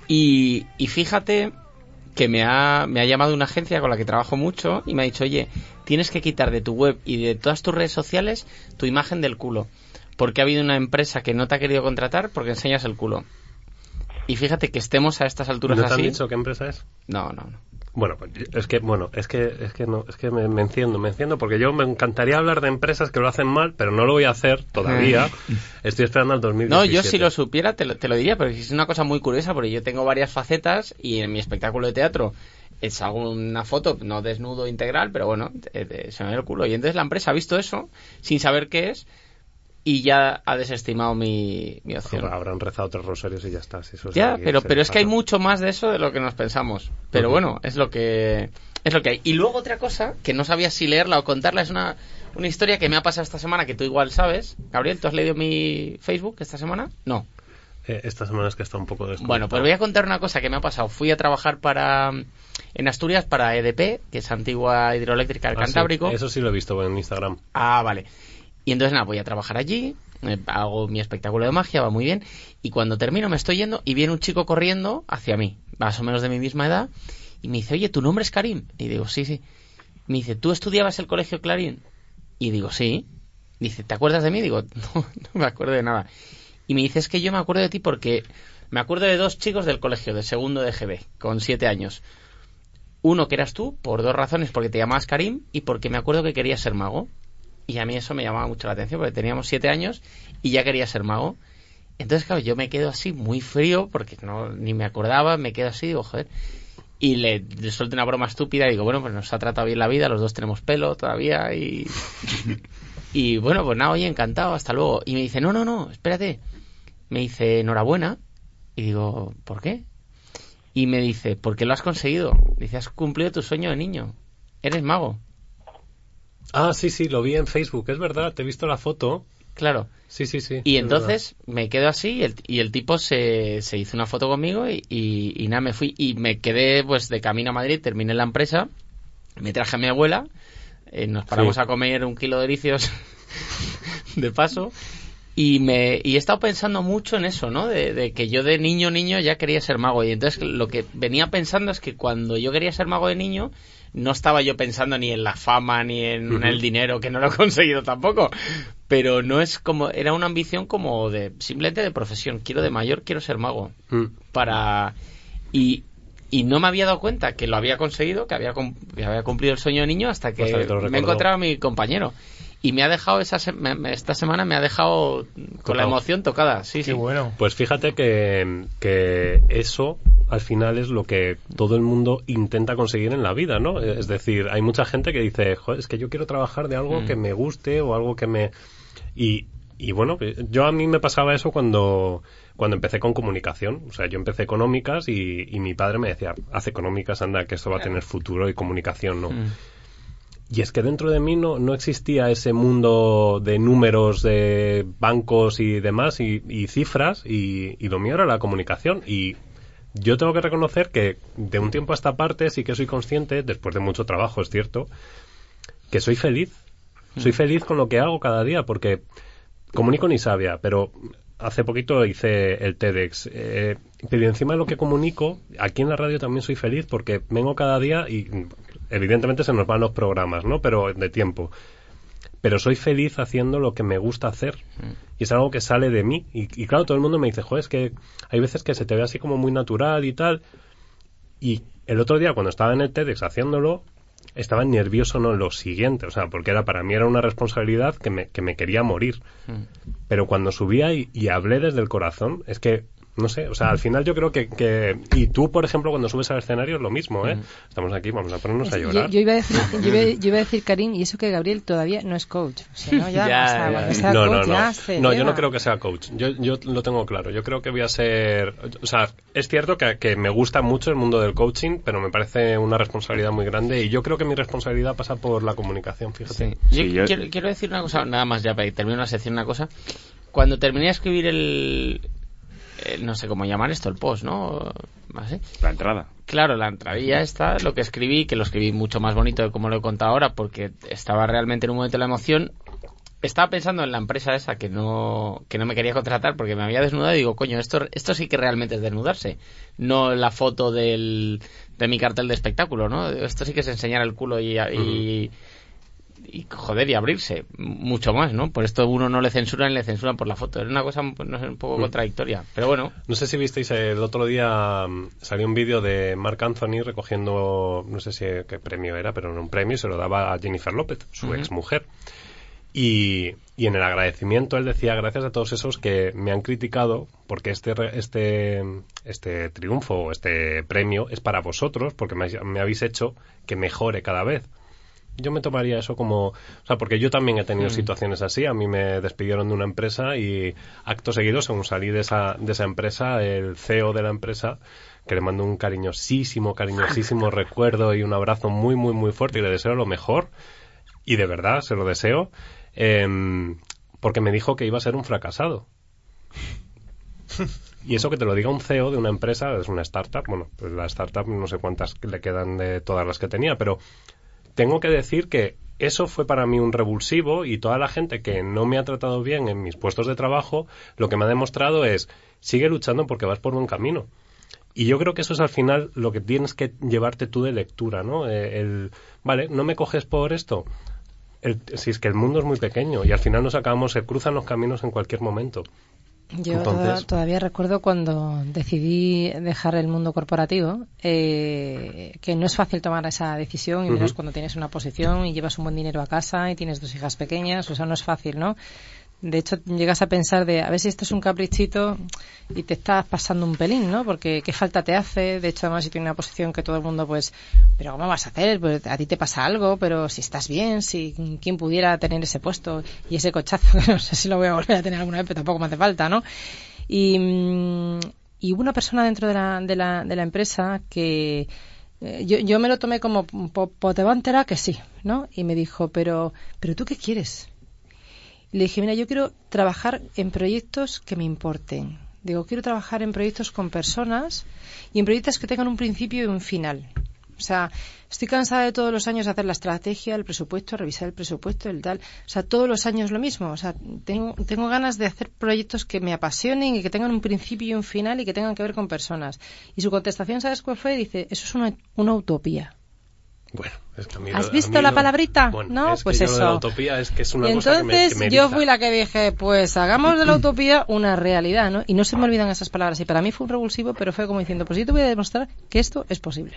Y, y fíjate que me ha, me ha llamado una agencia con la que trabajo mucho y me ha dicho, oye, tienes que quitar de tu web y de todas tus redes sociales tu imagen del culo. Porque ha habido una empresa que no te ha querido contratar porque enseñas el culo. Y fíjate que estemos a estas alturas ¿No te han así. dicho qué empresa es? No, no, no. Bueno, pues, es que, bueno, es que, es que no, es que me, me enciendo, me enciendo, porque yo me encantaría hablar de empresas que lo hacen mal, pero no lo voy a hacer todavía. Estoy esperando al 2017. No, yo si lo supiera te lo, te lo diría, pero es una cosa muy curiosa porque yo tengo varias facetas y en mi espectáculo de teatro es hago una foto, no desnudo integral, pero bueno, te- te- se me ve el culo. Y entonces la empresa ha visto eso sin saber qué es y ya ha desestimado mi, mi opción. Habrán rezado tres rosarios y ya está. si eso es Ya, aquí, pero, pero es que hay mucho más de eso de lo que nos pensamos. Pero bueno, es lo que es lo que hay. Y luego otra cosa que no sabía si leerla o contarla es una, una historia que me ha pasado esta semana que tú igual sabes. Gabriel, ¿tú has leído mi Facebook esta semana? No. Eh, esta semana es que está un poco desconectado. Bueno, pues voy a contar una cosa que me ha pasado. Fui a trabajar para en Asturias para EDP, que es antigua hidroeléctrica del Ah, sí, Cantábrico. Eso sí lo he visto en Instagram. Ah, vale. Y entonces nada, voy a trabajar allí, eh, hago mi espectáculo de magia, va muy bien. Y cuando termino me estoy yendo y viene un chico corriendo hacia mí, más o menos de mi misma edad, y me dice, oye, ¿tu nombre es Karim? Y digo, sí, sí. Me dice, ¿tú estudiabas el colegio Clarín? Y digo, sí. Dice, ¿te acuerdas de mí? Digo, no, no me acuerdo de nada. Y me dice, es que yo me acuerdo de ti porque me acuerdo de dos chicos del colegio, de segundo de GB, con siete años. Uno que eras tú, por dos razones, porque te llamabas Karim y porque me acuerdo que querías ser mago. Y a mí eso me llamaba mucho la atención porque teníamos siete años y ya quería ser mago. Entonces, claro, yo me quedo así muy frío porque no ni me acordaba, me quedo así, digo, joder. Y le, le suelto una broma estúpida y digo, bueno, pues nos ha tratado bien la vida, los dos tenemos pelo todavía y... y bueno, pues nada, oye, encantado, hasta luego. Y me dice, no, no, no, espérate. Me dice, enhorabuena. Y digo, ¿por qué? Y me dice, porque lo has conseguido. Dice, has cumplido tu sueño de niño. Eres mago. Ah, sí, sí, lo vi en Facebook, es verdad, te he visto la foto. Claro. Sí, sí, sí. Y es entonces me quedo así y el, y el tipo se, se hizo una foto conmigo y, y, y nada, me fui y me quedé pues de camino a Madrid, terminé la empresa, me traje a mi abuela, eh, nos paramos Sí. a comer un kilo de ericios de paso y me y he estado pensando mucho en eso, ¿no? De, de que yo de niño niño ya quería ser mago y entonces lo que venía pensando es que cuando yo quería ser mago de niño no estaba yo pensando ni en la fama ni en el dinero que no lo he conseguido tampoco, pero no es como era una ambición como de simplemente de profesión, quiero de mayor quiero ser mago. Mm. para y y no me había dado cuenta que lo había conseguido, que había, había cumplido el sueño de niño hasta que que me encontraba mi compañero. Y me ha dejado esa se- me- me- esta semana me ha dejado con la emoción tocada. Sí, sí. bueno. Pues fíjate que, que eso al final es lo que todo el mundo intenta conseguir en la vida, ¿no? Es decir, hay mucha gente que dice, Joder, es que yo quiero trabajar de algo Mm. que me guste o algo que me... Y, y bueno, yo a mí me pasaba eso cuando, cuando empecé con comunicación. O sea, yo empecé económicas y, y mi padre me decía, haz económicas, anda, que esto va a tener futuro y comunicación, ¿no? Mm. Y es que dentro de mí no, no existía ese mundo de números, de bancos y demás, y, y cifras, y, y lo mío era la comunicación. Y yo tengo que reconocer que de un tiempo a esta parte sí que soy consciente, después de mucho trabajo, es cierto, que soy feliz. Soy feliz con lo que hago cada día, porque comunico ni sabia, pero hace poquito hice el TEDx. Eh, pero encima de lo que comunico, aquí en la radio también soy feliz porque vengo cada día y mm, evidentemente se nos van los programas, ¿no? Pero de tiempo. Pero soy feliz haciendo lo que me gusta hacer. Y es algo que sale de mí. Y, y claro, todo el mundo me dice, joder, es que hay veces que se te ve así como muy natural y tal. Y el otro día, cuando estaba en el TEDx haciéndolo, estaba nervioso, no lo siguiente, o sea, porque era para mí era una responsabilidad que me, que me quería morir. Mm. Pero cuando subía y, y hablé desde el corazón, es que, no sé, o sea, al final yo creo que, que- y tú, por ejemplo, cuando subes al escenario es lo mismo, ¿eh? Estamos aquí, vamos a ponernos a llorar. yo iba a decir, yo, iba, yo iba a decir, Karim, y eso que Gabriel todavía no es coach. O sea, ¿no? Ya, Ya, o sea, ya, cuando ya. sea no, coach no, ya no. yo no creo que sea coach. Yo, yo lo tengo claro. Yo creo que voy a ser. O sea, es cierto que, que me gusta mucho el mundo del coaching, pero me parece una responsabilidad muy grande y yo creo que mi responsabilidad pasa por la comunicación, fíjate. Yo, Quiero, quiero decir una cosa, nada más ya para terminar la sección, una cosa. Cuando terminé de escribir el, el- no sé cómo llamar esto, el post, ¿no? ¿Así? La entrada. Claro, la entradilla esta, lo que escribí, que lo escribí mucho más bonito de como lo he contado ahora, porque estaba realmente en un momento de la emoción. Estaba pensando en la empresa esa que no, que no me quería contratar porque me había desnudado y digo, coño, esto, esto sí que realmente es desnudarse. No la foto del, de mi cartel de espectáculo, ¿no? Esto sí que es enseñar el culo y, y, y joder y abrirse mucho más, ¿no? Por esto uno no le censuran, le censuran por la foto. Es una cosa no sé, un poco Mm. contradictoria, pero bueno. No sé si visteis el otro día mm, salió un vídeo de Mark Anthony recogiendo, no sé si qué premio era, pero no un premio se lo daba a Jennifer López, su ex mujer. Y, y en el agradecimiento él decía gracias a todos esos que me han criticado porque este este este triunfo o este premio es para vosotros porque me, me habéis hecho que mejore cada vez. Yo me tomaría eso como, o sea, porque yo también he tenido Mm. situaciones así. A mí me despidieron de una empresa y acto seguido, según salí de esa de esa empresa, el CEO de la empresa que le mando un cariñosísimo, cariñosísimo recuerdo y un abrazo muy, muy, muy fuerte y le deseo lo mejor. Y de verdad, se lo deseo. em, porque me dijo que iba a ser un fracasado. Y eso que te lo diga un CEO de una empresa, es una startup, bueno, pues la startup no sé cuántas le quedan de todas las que tenía, pero tengo que decir que eso fue para mí un revulsivo y toda la gente que no me ha tratado bien en mis puestos de trabajo, lo que me ha demostrado es, sigue luchando porque vas por buen camino. Y yo creo que eso es al final lo que tienes que llevarte tú de lectura, ¿no? Eh, el, vale, no me coges por esto. Si es que el mundo es muy pequeño y al final nos acabamos, se cruzan los caminos en cualquier momento. Yo Entonces- todavía recuerdo cuando decidí dejar el mundo corporativo, eh, que no es fácil tomar esa decisión, y menos cuando tienes una posición y llevas un buen dinero a casa y tienes dos hijas pequeñas, o sea, no es fácil, ¿no? De hecho, llegas a pensar de, a ver si esto es un caprichito y te estás pasando un pelín, ¿no? Porque qué falta te hace. De hecho, además, si tienes una posición que todo el mundo, pues, pero ¿cómo vas a hacer? Pues a ti te pasa algo, pero si estás bien, si quién pudiera tener ese puesto y ese cochazo, que no sé si lo voy a volver a tener alguna vez, pero tampoco me hace falta, ¿no? Y, y hubo una persona dentro de la, de la, de la empresa que eh, yo, yo me lo tomé como, enterar que sí, ¿no? Y me dijo, pero, pero ¿tú qué quieres? Le dije, mira, yo quiero trabajar en proyectos que me importen. Digo, quiero trabajar en proyectos con personas y en proyectos que tengan un principio y un final. O sea, estoy cansada de todos los años hacer la estrategia, el presupuesto, revisar el presupuesto, el tal. O sea, todos los años lo mismo. O sea, tengo, tengo ganas de hacer proyectos que me apasionen y que tengan un principio y un final y que tengan que ver con personas. Y su contestación, ¿sabes cuál fue? Dice, eso es una, una utopía. Bueno, es que a mí ¿Has lo- a visto mí la lo- palabrita? Bueno, no, es que pues yo lo de eso. la utopía es que es una y cosa que me- entonces que me yo fui la que dije, pues hagamos de la utopía una realidad, ¿no? Y no se me olvidan esas palabras. Y para mí fue un revulsivo, pero fue como diciendo, pues yo te voy a demostrar que esto es posible.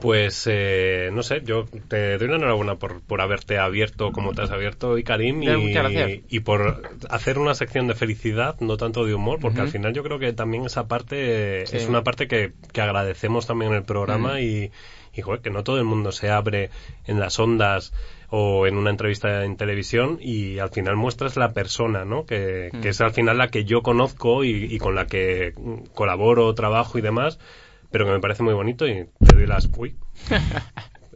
Pues eh, no sé, yo te doy la enhorabuena por, por haberte abierto como te has abierto hoy, Karim, y, muchas gracias. y por hacer una sección de felicidad, no tanto de humor, porque al final yo creo que también esa parte eh, Sí. es una parte que, que agradecemos también en el programa Ujú. y, y joder, que no todo el mundo se abre en las ondas o en una entrevista en televisión y al final muestras la persona, ¿no? Que, Mm. que es al final la que yo conozco y, y con la que mm, colaboro, trabajo y demás, pero que me parece muy bonito y te doy las... Uy.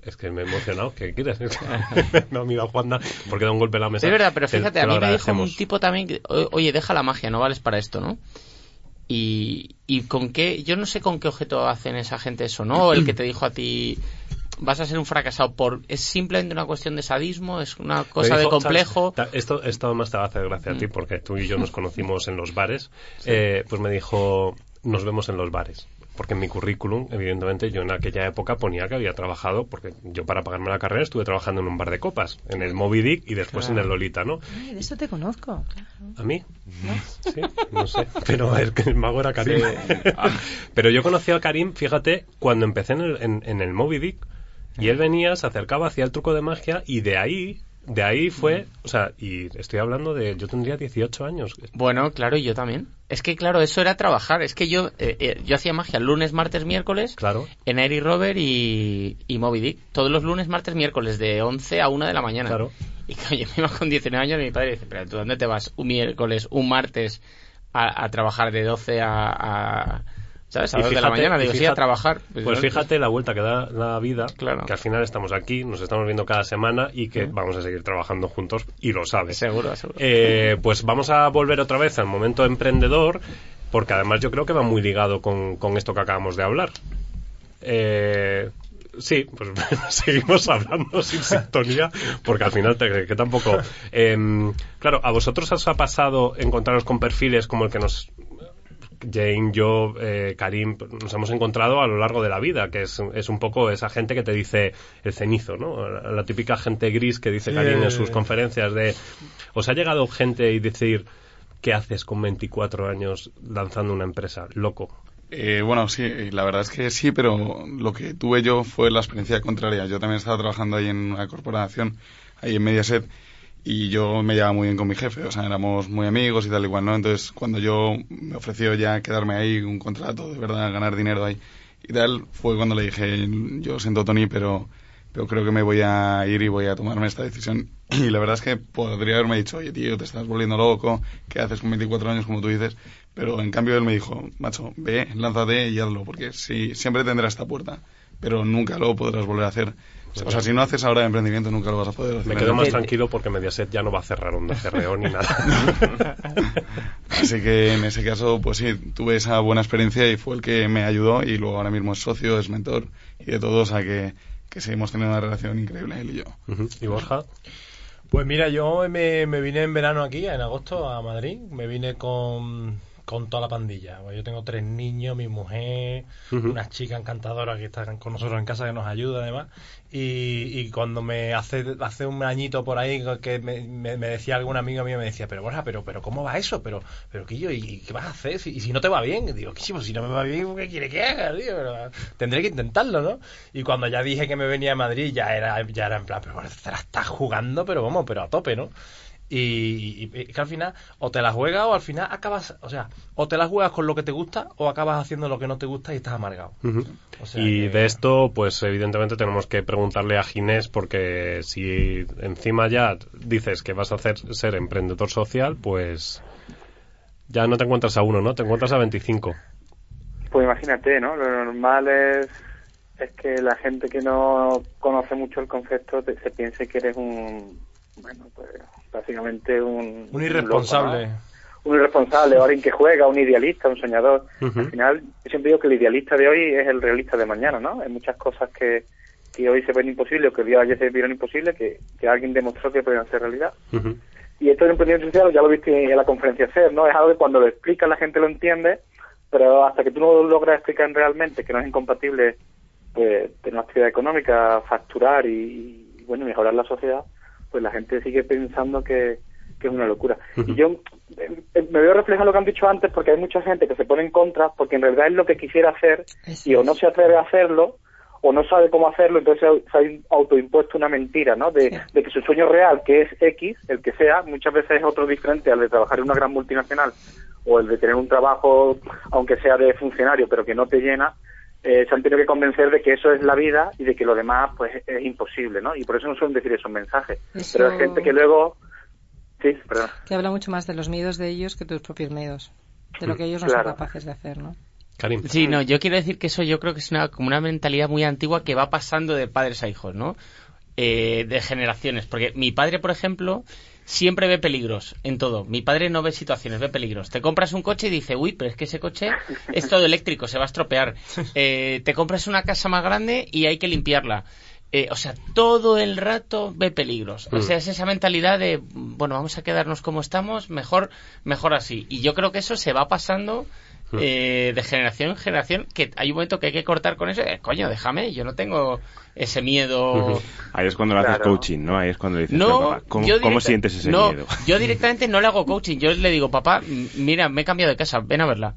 Es que me he emocionado. ¿Qué quieres? no, mira, Juanda, porque da un golpe en la mesa. Es verdad, pero Te- fíjate, te a mí me dijo un tipo también, que, "O- oye, deja la magia, no vales para esto, ¿no? Y, y con qué, yo no sé con qué objeto hacen esa gente eso, ¿no? El que te dijo a ti, vas a ser un fracasado por, es simplemente una cuestión de sadismo, es una cosa de complejo. Esto, esto más te va a hacer gracia a ti Mm. porque tú y yo nos conocimos en los bares. Eh, pues me dijo, nos vemos en los bares. Porque en mi currículum, evidentemente, yo en aquella época ponía que había trabajado, porque yo para pagarme la carrera estuve trabajando en un bar de copas, en el Moby Dick y después Claro. en el Lolita, ¿no? Ay, de eso te conozco. claro. ¿A mí? Sí, no sé. Pero que el mago era Karim. Pero yo conocí a Karim, fíjate, cuando empecé en el, en, en el Moby Dick. Y él venía, se acercaba, hacía el truco de magia y de ahí, de ahí fue, o sea, y estoy hablando de, yo tendría 18 años. Bueno, claro, y yo también. Es que, claro, eso era trabajar. Es que yo, eh, eh, yo hacía magia lunes, martes, miércoles Claro. en Air y Rover y, y Moby Dick. Todos los lunes, martes, miércoles, de 11 a 1 de la mañana. Claro. Y claro, yo me iba con 19 años y mi padre dice, pero ¿tú dónde te vas un miércoles, un martes a, a trabajar de 12 a... a- ¿Sabes? A Y 2 de la mañana. sí, a fíjate- trabajar. Pues ¿no? fíjate la vuelta que da la vida, Claro. que al final estamos aquí, nos estamos viendo cada semana y que vamos a seguir trabajando juntos y lo sabes. Seguro, seguro. Eh, pues vamos a volver otra vez al momento emprendedor, porque además yo creo que va muy ligado con, con esto que acabamos de hablar. Eh, sí, pues seguimos hablando sin sintonía, porque al final te- que tampoco... Em, claro, ¿a vosotros os ha pasado encontraros con perfiles como el que nos... Jane, yo, eh, Karim, nos hemos encontrado a lo largo de la vida, que es, es un poco esa gente que te dice el cenizo, ¿no? La, la típica gente gris que dice Sí. Karim en sus conferencias de... ¿Os ha llegado gente y decir, ¿qué haces con 24 años lanzando una empresa? Loco. Eh, bueno, sí, la verdad es que sí, pero lo que tuve yo fue la experiencia contraria. Yo también estaba trabajando ahí en una corporación, ahí en Mediaset, y yo me llevaba muy bien con mi jefe, o sea, éramos muy amigos y tal igual, ¿no? Entonces, cuando yo me ofreció ya quedarme ahí, un contrato, de verdad, ganar dinero ahí y tal, fue cuando le dije, yo siento Tony, pero, pero creo que me voy a ir y voy a tomarme esta decisión. Y la verdad es que podría haberme dicho, oye, tío, te estás volviendo loco, ¿qué haces con 24 años, como tú dices? Pero en cambio él me dijo, macho, ve, lánzate y hazlo, porque sí, siempre tendrás esta puerta, pero nunca lo podrás volver a hacer. O sea, si no haces ahora emprendimiento, nunca lo vas a poder hacer. Me quedo más tranquilo porque Mediaset ya no va a cerrar Onda CRO ni nada. Así que en ese caso, pues sí, tuve esa buena experiencia y fue el que me ayudó y luego ahora mismo es socio, es mentor y de todo, o sea que, que seguimos teniendo una relación increíble él y yo. ¿Y Borja? Pues mira, yo me, me vine en verano aquí, en agosto, a Madrid. Me vine con, con toda la pandilla. Pues yo tengo tres niños, mi mujer, Ujú. unas chicas encantadoras que están con nosotros en casa que nos ayuda además. Y, y cuando me hace, hace un añito por ahí que me, me- me decía algún amigo mío, me decía, pero Borja, pero, pero ¿cómo va eso? Pero, pero ¿qué yo? ¿Y qué vas a hacer? Si- y si no te va bien, digo, ¿qué si no me va bien, ¿qué quiere que haga? tío? Pero, tendré que intentarlo, ¿no? Y cuando ya dije que me venía a Madrid, ya era, ya era en plan, pero bueno, te la estás jugando, pero vamos, pero a tope, ¿no? Y, y- y que al final o te la juegas o al final acabas, o sea, o te la juegas con lo que te gusta o acabas haciendo lo que no te gusta y estás amargado. Ujú. O sea y que- de esto, pues evidentemente tenemos que preguntarle a Ginés porque si encima ya dices que vas a hacer ser emprendedor social, pues ya no te encuentras a uno, ¿no? Te encuentras a 25. Pues imagínate, ¿no? Lo normal es, es que la gente que no conoce mucho el concepto te- se piense que eres un, bueno, pues básicamente un... Un irresponsable. loco, ¿no? Un irresponsable, alguien que juega, un idealista, un soñador. Al final, yo siempre digo que el idealista de hoy es el realista de mañana, ¿no? Hay muchas cosas que, que hoy se ven imposibles o que el día de ayer se vieron imposibles que, que alguien demostró que pueden ser realidad. Y esto del emprendimiento social ya lo viste en la conferencia CER, ¿no? Es algo que cuando lo explicas la gente lo entiende, pero hasta que tú no lo logras explicar realmente que no es incompatible pues, tener una actividad económica, facturar y, y, bueno, mejorar la sociedad, pues la gente sigue pensando que, que es una locura. Y yo eh, me veo reflejado lo que han dicho antes porque hay mucha gente que se pone en contra porque en realidad es lo que quisiera hacer y o no se atreve a hacerlo o no sabe cómo hacerlo, entonces se ha- se ha autoimpuesto una mentira, ¿no? De, de que su sueño real, que es X, el que sea, muchas veces es otro diferente al de trabajar en una gran multinacional o el de tener un trabajo, aunque sea de funcionario, pero que no te llena, eh, se han tenido que convencer de que eso es la vida y de que lo demás pues es imposible, ¿no? Y por eso no suelen decir esos mensajes. Eso- Pero hay gente que luego... Sí, perdón. Que habla mucho más de los miedos de ellos que tus propios miedos. De lo que ellos no Claro. son capaces de hacer, ¿no? Karim. Sí, no, yo quiero decir que eso yo creo que es una, como una mentalidad muy antigua que va pasando de padres a hijos, ¿no? Eh, de generaciones. Porque mi padre, por ejemplo, siempre ve peligros en todo. Mi padre no ve situaciones, ve peligros. Te compras un coche y dice, uy, pero es que ese coche es todo eléctrico, se va a estropear. Eh, te compras una casa más grande y hay que limpiarla. Eh, o sea, todo el rato ve peligros. O Mm. sea, es esa mentalidad de, bueno, vamos a quedarnos como estamos, mejor, mejor así. Y yo creo que eso se va pasando Mm. Eh, de generación en generación, que hay un momento que hay que cortar con eso. Eh, coño, déjame, yo no tengo ese miedo. Ahí es cuando le haces coaching, ¿no? Ahí es cuando le dices, No, "Pero, papá, ¿cómo, sientes ese no, miedo? Yo directamente no le hago coaching. Yo le digo, papá, mira, me he cambiado de casa, ven a verla.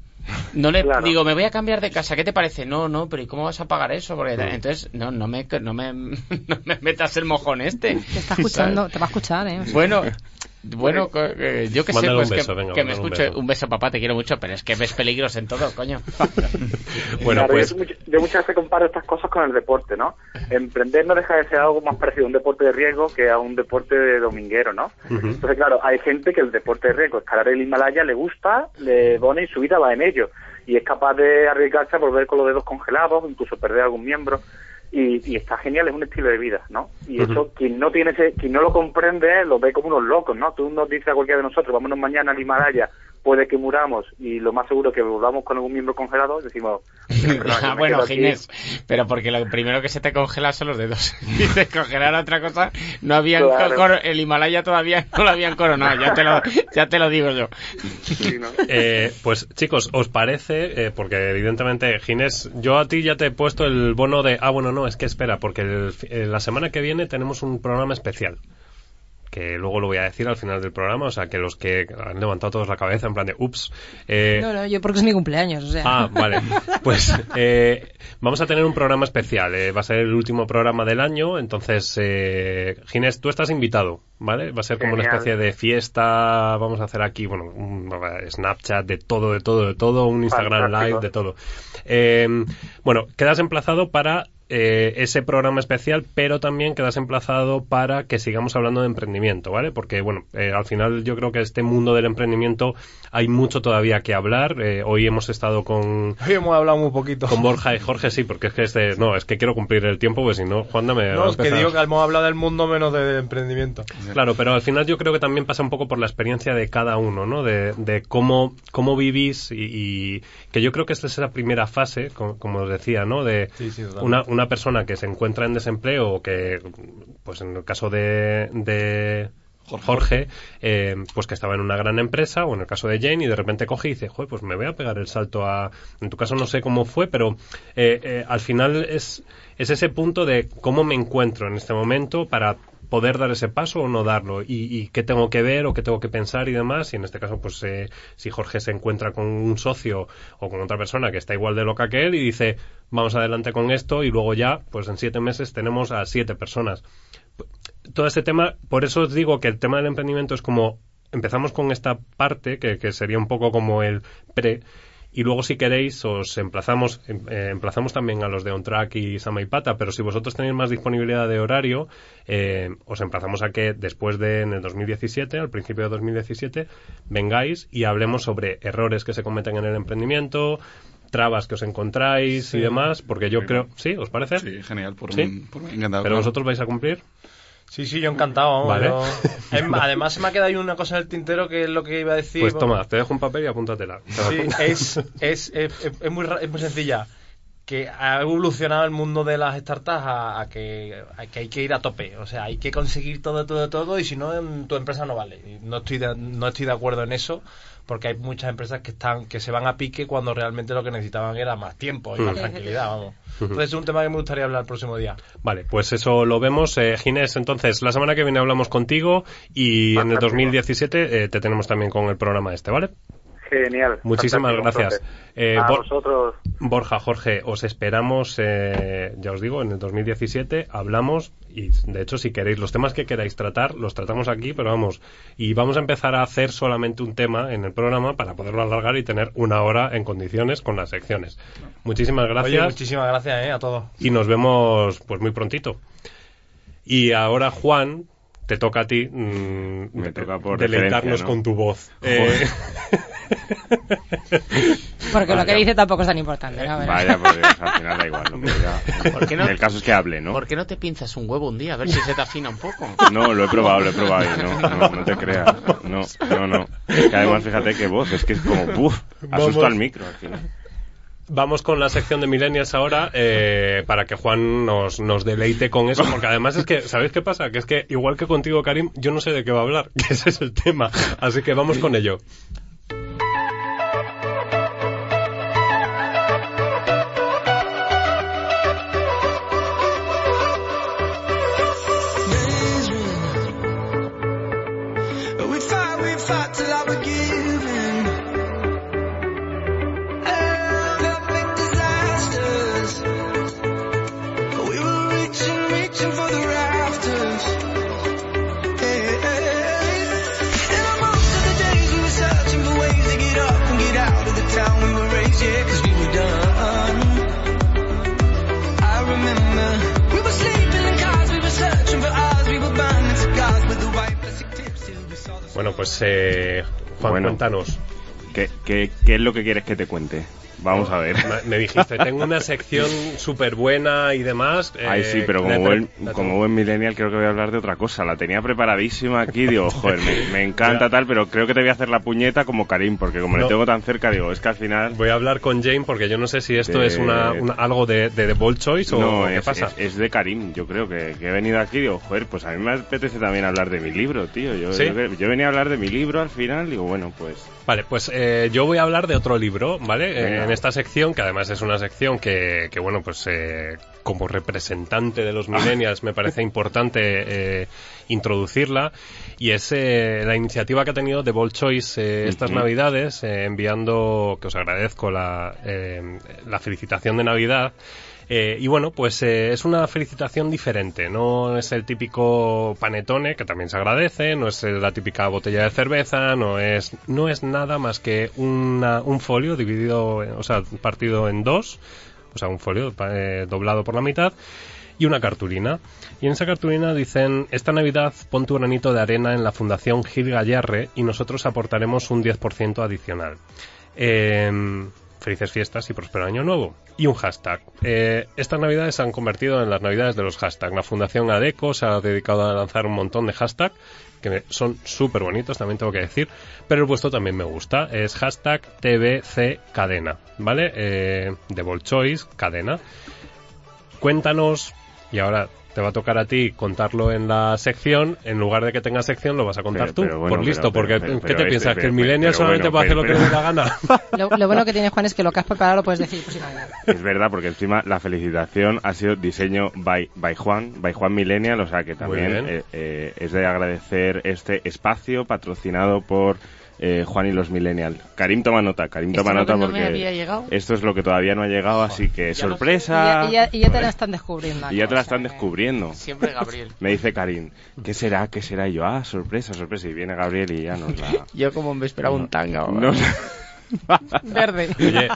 No le Claro. digo, me voy a cambiar de casa, ¿qué te parece? No, no, pero ¿y cómo vas a pagar eso? Porque. Entonces, no, no me, no me, no me metas el mojón este. Te está escuchando, te va a escuchar, ¿eh? Bueno, bueno, co- eh, yo que sé, pues un que, beso, venga, que me un escuche. beso. Un beso, papá, te quiero mucho, pero es que ves peligros en todo, coño. Bueno, Claro, pues yo, yo muchas veces comparo estas cosas con el deporte, ¿no? Emprender no deja de ser algo más parecido a un deporte de riesgo que a un deporte de dominguero, ¿no? Entonces, claro, hay gente que el deporte de riesgo, escalar el Himalaya, le gusta, le pone y su vida va en ello. Y es capaz de arriesgarse a volver con los dedos congelados, incluso perder algún miembro. Y, y está genial, es un estilo de vida, ¿no? Y eso, quien no tiene ese, quien no lo comprende, lo ve como unos locos, ¿no? Tú nos dices a cualquiera de nosotros, vámonos mañana al Himalaya, puede que muramos y lo más seguro que volvamos con algún miembro congelado, decimos... "Perdona, yo Ah, bueno, quedo aquí". Ginés, pero porque lo primero que se te congela son los dedos. Dices congelar otra cosa, no habían Claro. el Himalaya todavía no lo habían coronado, ya te lo, ya te lo digo yo. Sí, ¿no? Eh, pues chicos, ¿os parece? eh, porque evidentemente, Ginés, yo a ti ya te he puesto el bono de... Ah, bueno, no, es que espera, porque el- eh, la semana que viene tenemos un programa especial. Que luego lo voy a decir al final del programa, o sea, que los que han levantado todos la cabeza en plan de, ups. eh, No, no, yo porque es mi cumpleaños, o sea. Ah, vale. Pues eh, vamos a tener un programa especial. eh, va a ser el último programa del año. Entonces, eh, Ginés, tú estás invitado, ¿vale? Va a ser como una especie de fiesta. Vamos a hacer aquí, bueno, un Snapchat de todo, de todo, de todo. Un Instagram Fantástico. Live de todo. Eh, bueno, quedas emplazado para eh, ese programa especial, pero también quedas emplazado para que sigamos hablando de emprendimiento, ¿vale? Porque, bueno, eh, al final yo creo que este mundo del emprendimiento hay mucho todavía que hablar. Eh, hoy hemos estado con, Hoy hemos hablado muy poquito. con Borja y Jorge, sí, porque es que este, no, es que quiero cumplir el tiempo, pues si no, Juanda me va a No, es que digo que hemos hablado del mundo menos de emprendimiento. Claro, pero al final yo creo que también pasa un poco por la experiencia de cada uno, ¿no? De, de cómo, cómo vivís y, y que yo creo que esta es la primera fase, como, como os decía, ¿no? De Sí, sí, totalmente. una, una persona que se encuentra en desempleo o que, pues en el caso de, de Jorge, eh, pues que estaba en una gran empresa o en el caso de Jane y de repente coge y dice, joder, pues me voy a pegar el salto a... En tu caso no sé cómo fue, pero eh, eh, al final es, es ese punto de cómo me encuentro en este momento para poder dar ese paso o no darlo y, y qué tengo que ver o qué tengo que pensar y demás. Y en este caso pues eh, si Jorge se encuentra con un socio o con otra persona que está igual de loca que él y dice vamos adelante con esto y luego ya pues en siete meses tenemos a siete personas. Todo este tema, por eso os digo que el tema del emprendimiento es como empezamos con esta parte que, que sería un poco como el pre y luego si queréis os emplazamos em- eh, emplazamos también a los de OnTrack y Sama y Pata pero si vosotros tenéis más disponibilidad de horario eh, os emplazamos a que después de en el 2017 al principio de 2017 vengáis y hablemos sobre errores que se cometen en el emprendimiento trabas que os encontráis Sí. y demás porque yo creo sí os parece Sí, genial, por, ¿Sí? mí, por mí encantado. pero claro. vosotros vais a cumplir Sí, sí, yo encantado. Vale. yo- Em, Además, se me ha quedado ahí una cosa en el tintero que es lo que iba a decir. Pues toma, te dejo un papel y apúntatela. Te la Sí, es, es, es, es- muy, es muy sencilla. Que ha evolucionado el mundo de las startups a, a que, a que hay que ir a tope. O sea, hay que conseguir todo, todo, todo y si no, tu empresa no vale. No estoy de, no estoy de acuerdo en eso porque hay muchas empresas que están que se van a pique cuando realmente lo que necesitaban era más tiempo y más Mm. tranquilidad. Vamos. Entonces es un tema que me gustaría hablar el próximo día. Vale, pues eso lo vemos. Eh, Ginés, entonces, la semana que viene hablamos contigo y en el Fantástico. 2017 eh, te tenemos también con el programa este, ¿vale? Genial. Muchísimas gracias. Eh, a Bor- vosotros. Borja, Jorge, os esperamos, eh, ya os digo, en el 2017 hablamos y de hecho si queréis los temas que queráis tratar, los tratamos aquí, pero vamos, y vamos a empezar a hacer solamente un tema en el programa para poderlo alargar y tener una hora en condiciones con las secciones. Muchísimas gracias Oye, muchísimas gracias eh, a todos. y nos vemos pues muy prontito. Y ahora Juan, te toca a ti mm, Me toca por deleitarnos con tu voz. Porque lo que dice tampoco es tan importante. ¿no? A ver. Vaya, sea, al final da igual. ¿no? Pero ya- ¿Por qué no? El caso es que hable, ¿no? ¿Por qué no te pinzas un huevo un día? A ver si se te afina un poco. No, lo he probado, lo he probado y no, no, no te creas. No, no, no. Es que además fíjate qué voz, es que es como, ¡buf! Asusto Vamos. al micro al final. Vamos con la sección de Millennials ahora eh, para que Juan nos, nos deleite con eso, porque además es que, ¿sabéis qué pasa? Que es que igual que contigo, Karim, yo no sé de qué va a hablar, que ese es el tema. Así que vamos con ello. Bueno, pues eh, Juan, Bueno. cuéntanos. ¿Qué, qué, ¿Qué es lo que quieres que te cuente? Vamos a ver. Me- Me dijiste, tengo una sección súper buena y demás. eh, Ay, sí, pero la como buen, como buen millennial creo que voy a hablar de otra cosa. La tenía preparadísima aquí, digo, joder, me, me encanta tal, pero creo que te voy a hacer la puñeta como Karim, porque como No. le tengo tan cerca, digo, es que al final... Voy a hablar con Jane porque yo no sé si esto De- es una, una- algo de, de The Bold Choice o No, qué es, pasa. es- es de Karim, yo creo que, que he venido aquí, digo, joder, pues a mí me apetece también hablar de mi libro, tío. Yo, ¿Sí? yo, yo venía a hablar de mi libro al final, digo, bueno, pues... Vale, pues eh, yo voy a hablar de otro libro, ¿vale? Eh. En esta sección, que además es una sección que, que bueno, pues eh, como representante de los millennials me parece importante eh, introducirla, y es eh, la iniciativa que ha tenido The Bold Choice estas navidades, enviando, que os agradezco la, la felicitación de Navidad, eh, y bueno, pues eh, es una felicitación diferente, no es el típico panetone, que también se agradece, no es la típica botella de cerveza, no es, no es nada más que una- un folio dividido, o sea, partido en dos, o sea, un folio eh, doblado por la mitad, y una cartulina. Y en esa cartulina dicen, esta Navidad pon tu granito de arena en la Fundación Gil Gallarre y nosotros aportaremos un 10% adicional. Em, felices fiestas y próspero año nuevo. Y un hashtag. Eh, estas navidades se han convertido en las navidades de los hashtags. La Fundación ADECO se ha dedicado a lanzar un montón de hashtags que son súper bonitos, también tengo que decir. Pero el vuestro también me gusta. Es hashtag TBC Cadena. ¿Vale? Eh, de Bold Choice, Cadena. Cuéntanos, y ahora te va a tocar a ti contarlo en la sección, en lugar de que tenga sección lo vas a contar Pero- tú, pero bueno, por listo, pero- porque pero- ¿qué te este- piensas? ¿Que pero- el millennial pero solamente bueno, puede hacer pero- lo que le dé la gana? Lo, lo bueno que tiene Juan es que lo que has preparado lo puedes decir nada. Es verdad, porque encima la felicitación ha sido diseño by, by Juan, by Juan Millennial, o sea que también eh, eh, es de agradecer este espacio patrocinado por eh, Juan y los Millennial. Karim toma nota, Karim ¿Esto toma es lo nota que no porque esto es lo que todavía no ha llegado, así que ya lo- Y sorpresa. ya, y ya- y ya te la están descubriendo. Y ya te la están descubriendo. Siempre Gabriel. Me dice Karim, ¿qué será? ¿Qué será? Y yo, ah, sorpresa, sorpresa. Y viene Gabriel y ya nos la... Yo como me esperaba un tanga. nos- Verde. Oye,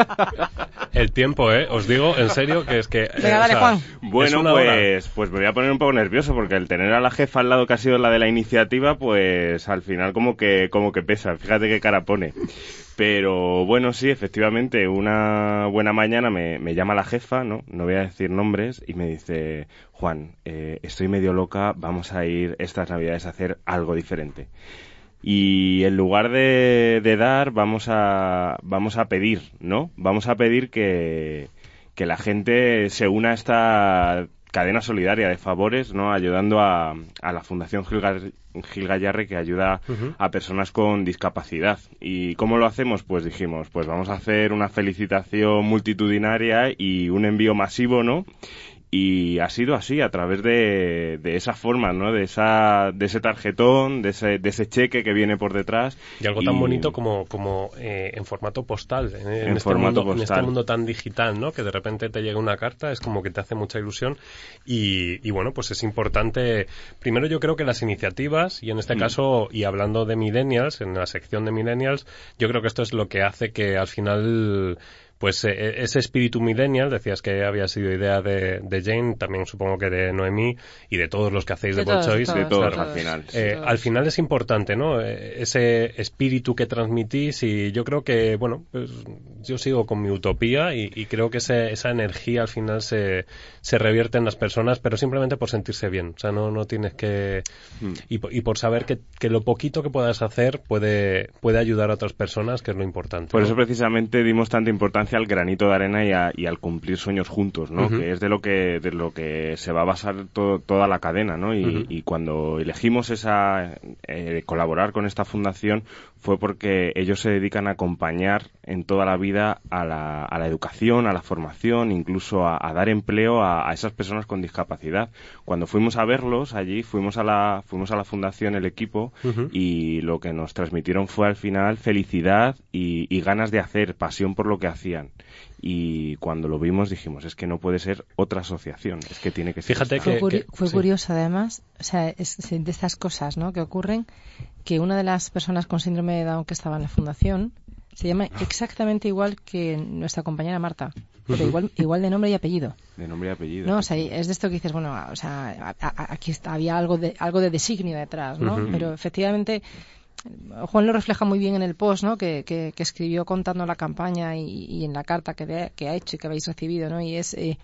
el tiempo, ¿eh? Os digo, en serio, que es que... eh, Venga, o dale, sea, Juan. Bueno, hora. pues, pues me voy a poner un poco nervioso porque el tener a la jefa al lado que ha sido la de la iniciativa, pues al final como que, como que pesa. Fíjate qué cara pone. Pero bueno, sí, efectivamente, una buena mañana me, me llama la jefa, ¿no? No voy a decir nombres, y me dice, Juan, eh, estoy medio loca, vamos a ir estas navidades a hacer algo diferente. Y en lugar de, de dar, vamos a, vamos a pedir, ¿no? Vamos a pedir que, que la gente se una a esta cadena solidaria de favores, ¿no? Ayudando a, a la Fundación Gil, Gil Gallarre que ayuda a personas con discapacidad. ¿Y cómo lo hacemos? Pues dijimos, pues vamos a hacer una felicitación multitudinaria y un envío masivo, ¿no? Y ha sido así, a través de, de esa forma, ¿no? De, esa, de ese tarjetón, de ese, de ese cheque que viene por detrás. Y algo tan bonito como, como eh, en formato postal, en, en En este formato mundo, en este postal. mundo tan digital, ¿no? Que de repente te llega una carta, es como que te hace mucha ilusión. Y, y bueno, pues es importante. Primero, yo creo que las iniciativas, y en este Mm. caso, y hablando de Millennials, en la sección de Millennials, yo creo que esto es lo que hace que al final pues eh, ese espíritu millennial, decías que había sido idea de, de Jane, también supongo que de Noemí y de todos los que hacéis de, De todos, Choice. de De todos Claro. al final. sí. Eh, al final es importante, ¿no? Eh, Ese espíritu que transmitís y yo creo que, bueno, pues yo sigo con mi utopía y, y creo que ese- esa energía al final se, se revierte en las personas, pero simplemente por sentirse bien. O sea, no, no tienes que... Mm. Y, y por saber que, que lo poquito que puedas hacer puede, puede ayudar a otras personas, que es lo importante. Por ¿no? eso precisamente dimos tanta importancia al granito de arena y, a- y al cumplir sueños juntos, ¿no? Que es de lo que de lo que se va a basar to- toda la cadena, ¿no? Y cuando elegimos esa eh, colaborar con esta fundación fue porque ellos se dedican a acompañar en toda la vida a la, a la educación, a la formación, incluso a, a dar empleo a, a esas personas con discapacidad. Cuando fuimos a verlos allí, fuimos a la fuimos a la fundación el equipo y lo que nos transmitieron fue al final felicidad y, y ganas de hacer, pasión por lo que hacían. Y cuando lo vimos dijimos, es que no puede ser otra asociación, es que tiene que ser Fíjate esta. que- Fue, curi- fue sí. curioso, además, o sea, es de estas cosas ¿no? que ocurren, que una de las personas con síndrome de Down que estaba en la fundación se llama exactamente igual que nuestra compañera Marta, pero igual, igual de nombre y apellido. de nombre y apellido. No, o sea, es de esto que dices, bueno, o sea, aquí está- había algo de, algo de designio detrás, ¿no? Pero efectivamente, Juan lo refleja muy bien en el post, ¿no? Que, que- que escribió contando la campaña y, y en la carta que, de- que ha hecho y que habéis recibido, ¿no? Y es, eh,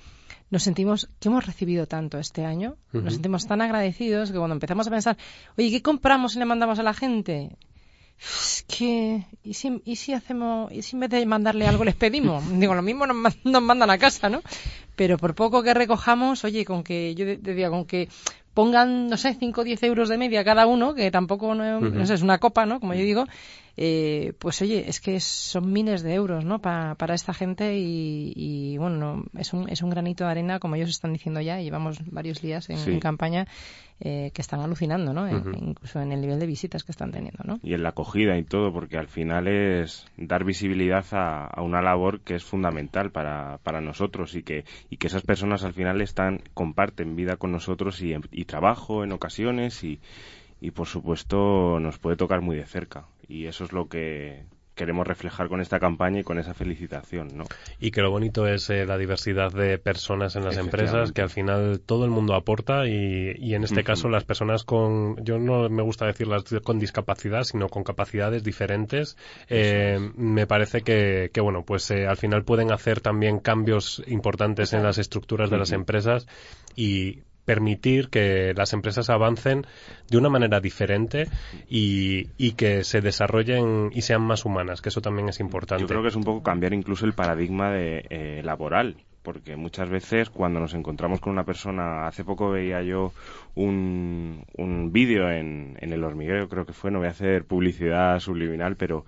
nos sentimos que hemos recibido tanto este año, nos sentimos tan agradecidos que cuando empezamos a pensar, oye, ¿qué compramos y le mandamos a la gente? Es que, ¿y si, y si hacemos, y si en vez de mandarle algo les pedimos? Digo, lo mismo nos, nos mandan a casa, ¿no? Pero por poco que recojamos, oye, con que, yo decía, con que pongan, no sé, 5 o 10 euros de media cada uno, que tampoco, no, no sé, es una copa, ¿no? Como yo digo, eh, pues oye, es que son miles de euros, ¿no? Pa- para esta gente y, y, bueno, no, es, un, es un granito de arena, como ellos están diciendo ya, y llevamos varios días en, Sí. en campaña, eh, que están alucinando, ¿no? Ujú. incluso en el nivel de visitas que están teniendo, ¿no? y en la acogida y todo, porque al final es dar visibilidad a, a una labor que es fundamental para, para nosotros y que, y que esas personas al final están, comparten vida con nosotros y, y trabajo en ocasiones y, y por supuesto nos puede tocar muy de cerca. Y eso es lo que queremos reflejar con esta campaña y con esa felicitación, ¿no? Y que lo bonito es eh, la diversidad de personas en las empresas, que al final todo el mundo aporta y, y en este caso las personas con, yo no me gusta decir las con discapacidad, sino con capacidades diferentes, eh, me parece que, que bueno, pues eh, al final pueden hacer también cambios importantes en las estructuras de las empresas y permitir que las empresas avancen de una manera diferente y, que se desarrollen y sean más humanas, que eso también es importante. Yo creo que es un poco cambiar incluso el paradigma de, eh, laboral, porque muchas veces cuando nos encontramos con una persona, hace poco veía yo un, un vídeo en, en el hormiguero, creo que fue, no voy a hacer publicidad subliminal, pero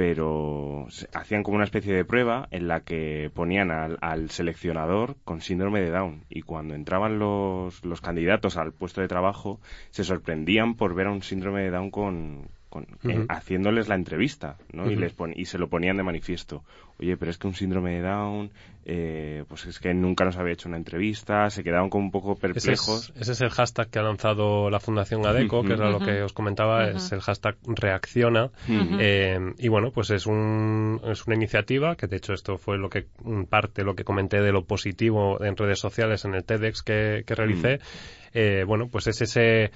pero hacían como una especie de prueba en la que ponían al, al seleccionador con síndrome de Down. Y cuando entraban los, los candidatos al puesto de trabajo se sorprendían por ver a un síndrome de Down con, con- eh, haciéndoles la entrevista, ¿no? y, les pon- y se lo ponían de manifiesto. Oye, pero es que un síndrome de Down, eh, pues es que nunca nos había hecho una entrevista, se quedaban como un poco Ese perplejos. es, ese es el hashtag que ha lanzado la Fundación ADECO, que era lo que os comentaba, es el hashtag reacciona. Eh, y bueno, pues es, un, es una iniciativa, que de hecho esto fue lo que, parte lo que comenté de lo positivo en redes sociales en el TEDx que, que realicé. Eh, bueno, pues es ese,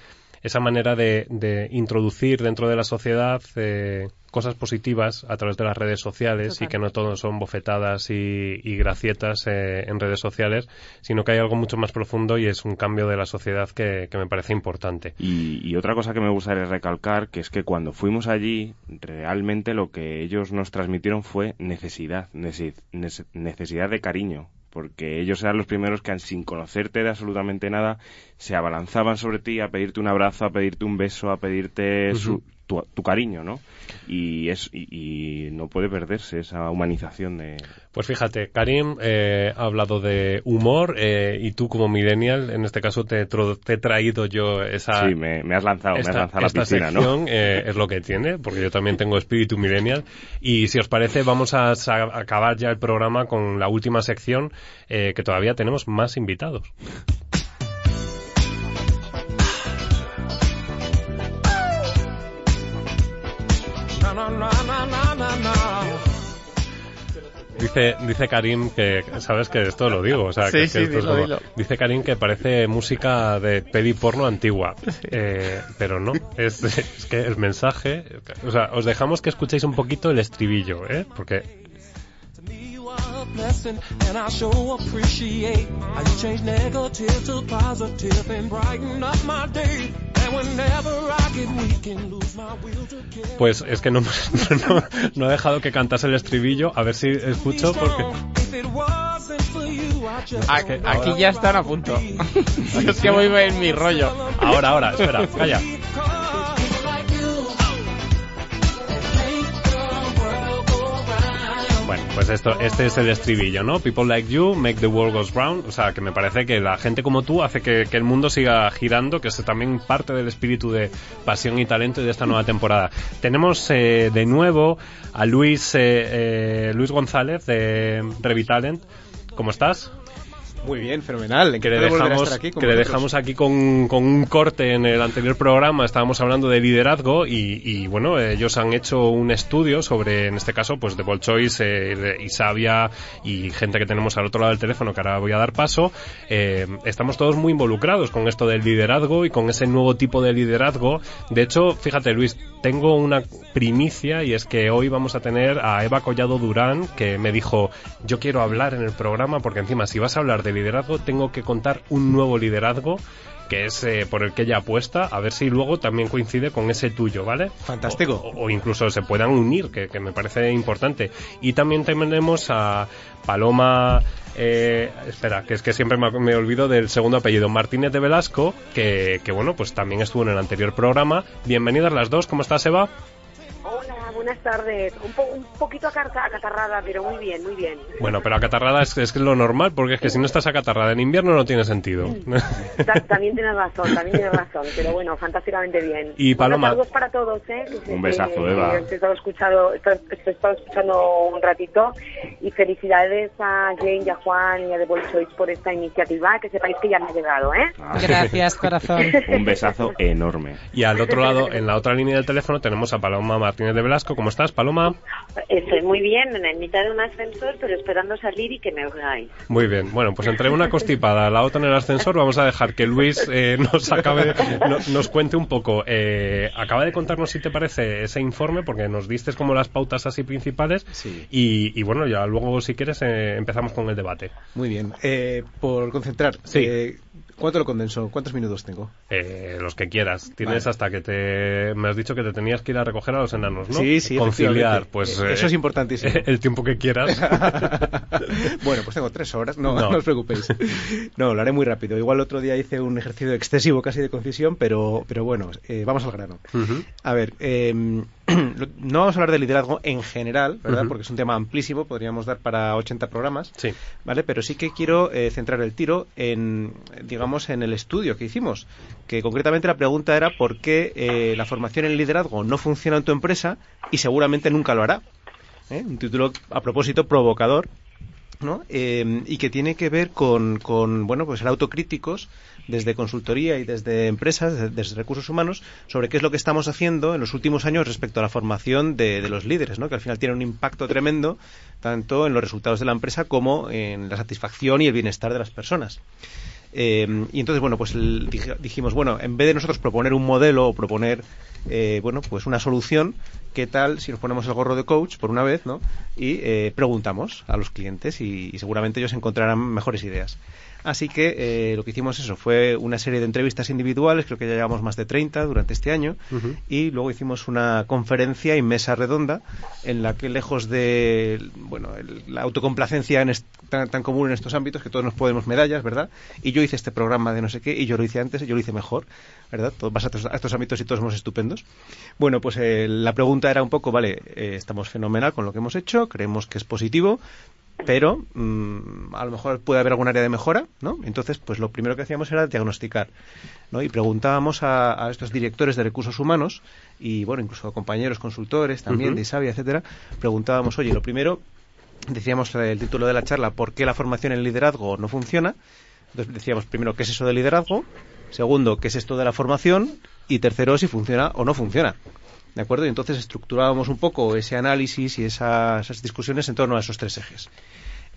esa manera de, de introducir dentro de la sociedad eh, cosas positivas a través de las redes sociales y que no todo son bofetadas y, y gracietas eh, en redes sociales, sino que hay algo mucho más profundo y es un cambio de la sociedad que, que me parece importante. Y, y otra cosa que me gustaría recalcar, que es que cuando fuimos allí, realmente lo que ellos nos transmitieron fue necesidad, nece- nece- necesidad de cariño, porque ellos eran los primeros que, sin conocerte de absolutamente nada, se abalanzaban sobre ti a pedirte un abrazo, a pedirte un beso, a pedirte tu, tu cariño, ¿no? Y, es, y, y no puede perderse esa humanización de... Pues fíjate, Karim eh, ha hablado de humor eh, y tú como millennial, en este caso te, te he traído yo esa... Sí, me, me has lanzado, me has lanzado la esta sección eh, es lo que tiene, porque yo también tengo espíritu millennial. Y si os parece, vamos a, acabar ya el programa con la última sección, eh, que todavía tenemos más invitados. Dice, dice Karim que, sabes que esto lo digo, o sea, Sí, que, que sí, esto es como- dilo. dice Karim que parece música de peli porno antigua, Eh, pero no, es, es que el mensaje, o sea, os dejamos que escuchéis un poquito el estribillo, ¿eh? Porque A. Pues es que no, no, no he dejado que cantase el estribillo, a ver si escucho porque... A- Aquí ya están a punto. es que voy en mi rollo. Ahora, ahora, espera, calla. Pues esto, este es el estribillo, ¿no? People like you make the world goes round. O sea, que me parece que la gente como tú hace que, que el mundo siga girando, que es también parte del espíritu de pasión y talento de esta nueva temporada. Tenemos eh, de nuevo a Luis, eh, eh, Luis González de Revitalent. ¿Cómo estás? Muy bien, fenomenal. que le dejamos, aquí que le dejamos aquí con, con un corte en el anterior programa, estábamos hablando de liderazgo y, y, bueno, ellos han hecho un estudio sobre, en este caso, pues de Bolchois eh, de Isabia y gente que tenemos al otro lado del teléfono que ahora voy a dar paso. Eh, estamos todos muy involucrados con esto del liderazgo y con ese nuevo tipo de liderazgo. De hecho, fíjate Luis, tengo una primicia y es que hoy vamos a tener a Eva Collado Durán que me dijo, yo quiero hablar en el programa porque encima si vas a hablar de liderazgo tengo que contar un nuevo liderazgo que es eh, por el que ella apuesta, a ver si luego también coincide con ese tuyo, ¿vale? Fantástico. O, o incluso se puedan unir, que, que me parece importante. Y también tenemos a Paloma, eh, espera, que es que siempre me, me olvido del segundo apellido, Martínez de Velasco, que, que bueno, pues también estuvo en el anterior programa. Bienvenidas las dos, ¿cómo estás Eva? Hola, buenas tardes. Un, po- un poquito acatarrada, pero muy bien, muy bien. Bueno, pero acatarrada es, es lo normal, porque es que si no estás acatarrada en invierno no tiene sentido. Ta- también tienes razón, también tienes razón, pero bueno, fantásticamente bien. Y Paloma- saludos para todos, ¿eh? Un besazo, Eva. os he estado escuchando, he estado escuchando un ratito y felicidades a Jane y a Juan y a The Choice por esta iniciativa, que sepáis que ya me ha llegado, ¿eh? Gracias, corazón. Un besazo enorme. Y al otro lado, en la otra línea del teléfono, tenemos a Paloma Martínez de Velasco. ¿Cómo estás, Paloma? Estoy muy bien, en mitad de un ascensor, pero esperando salir y que me oigáis. Muy bien. Bueno, pues entre una constipada, la otra en el ascensor, vamos a dejar que Luis eh, nos acabe, no- nos cuente un poco. Eh, acaba de contarnos, si te parece, ese informe, porque nos diste como las pautas así principales. Sí. Y, y bueno, ya luego, si quieres, eh, empezamos con el debate. Muy bien. Eh, por concentrar, Sí. Eh, ¿cuánto lo condenso? ¿Cuántos minutos tengo? Eh, los que quieras. Tienes Vale. hasta que te... Me has dicho que te tenías que ir a recoger a los enanos, ¿no? Sí, sí, Conciliar, pues... Eh, eso es importantísimo. El tiempo que quieras. bueno, pues tengo tres horas. No, No. no, os preocupéis. No, lo haré muy rápido. Igual el otro día hice un ejercicio excesivo casi de concisión, pero, pero bueno, eh, vamos al grano. A ver, eh, lo- no vamos a hablar de liderazgo en general, ¿verdad? Porque es un tema amplísimo, podríamos dar para 80 programas, Sí. ¿vale? Pero sí que quiero eh, centrar el tiro en, digamos, en el estudio que hicimos, que concretamente la pregunta era por qué eh, la formación en liderazgo no funciona en tu empresa y seguramente nunca lo hará. ¿eh? Un título, a propósito, provocador, ¿no? Eh, y que tiene que ver con, con, bueno, pues ser autocríticos desde consultoría y desde empresas, desde, desde recursos humanos, sobre qué es lo que estamos haciendo en los últimos años respecto a la formación de, de los líderes, ¿no? que al final tiene un impacto tremendo tanto en los resultados de la empresa como en la satisfacción y el bienestar de las personas. Eh, y entonces, bueno, pues el- dij- dijimos, bueno, en vez de nosotros proponer un modelo o proponer, eh, bueno, pues una solución, ¿qué tal si nos ponemos el gorro de coach por una vez, ¿no? Y eh, preguntamos a los clientes y, y seguramente ellos encontrarán mejores ideas. Así que eh, lo que hicimos eso fue una serie de entrevistas individuales, creo que ya llevamos más de 30 durante este año, y luego hicimos una conferencia y mesa redonda en la que lejos de bueno el- la autocomplacencia en tan, tan común en estos ámbitos que todos nos podemos medallas, ¿verdad? Y yo hice este programa de no sé qué y yo lo hice antes y yo lo hice mejor, ¿verdad? Todo, vas a estos, a estos ámbitos y todos somos estupendos. Bueno, pues eh, la pregunta era un poco, vale, eh, estamos fenomenal con lo que hemos hecho, creemos que es positivo, pero mm, a lo mejor puede haber algún área de mejora, ¿no? Entonces, pues lo primero que hacíamos era diagnosticar, ¿no? Y preguntábamos a, a estos directores de recursos humanos y, bueno, incluso a compañeros consultores también de Isabia, etcétera, preguntábamos, oye, lo primero, decíamos eh, el título de la charla, ¿por qué la formación en liderazgo no funciona? Entonces decíamos, primero, ¿qué es eso de liderazgo? Segundo, ¿qué es esto de la formación? Y tercero, si funciona o no funciona. ¿De acuerdo? Y entonces estructurábamos un poco ese análisis y esa- esas discusiones en torno a esos tres ejes.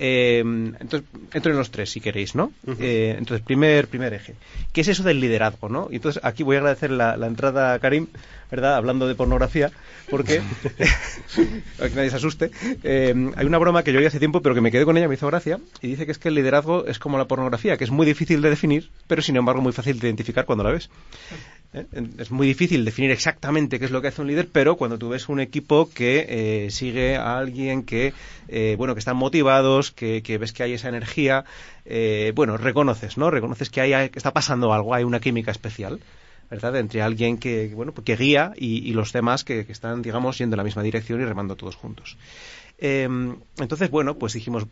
Eh, entonces, entro en los tres, si queréis, ¿no? Eh, entonces, primer, primer eje. ¿Qué es eso del liderazgo, no? Y entonces, aquí voy a agradecer la, la entrada a Karim, ¿verdad? Hablando de pornografía, porque, para que nadie se asuste, eh, hay una broma que yo oí hace tiempo, pero que me quedé con ella, me hizo gracia, y dice que es que el liderazgo es como la pornografía, que es muy difícil de definir, pero sin embargo muy fácil de identificar cuando la ves. ¿Eh? Es muy difícil definir exactamente qué es lo que hace un líder, pero cuando tú ves un equipo que eh, sigue a alguien que, eh, bueno, que están motivados, que, que ves que hay esa energía, bueno, reconoces, ¿no? Reconoces que, hay, que está pasando algo, hay una química especial. ¿verdad? Entre alguien que, bueno, que guía y, los demás que, están, digamos, yendo en la misma dirección y remando todos juntos. Eh, entonces, bueno, pues dijimos,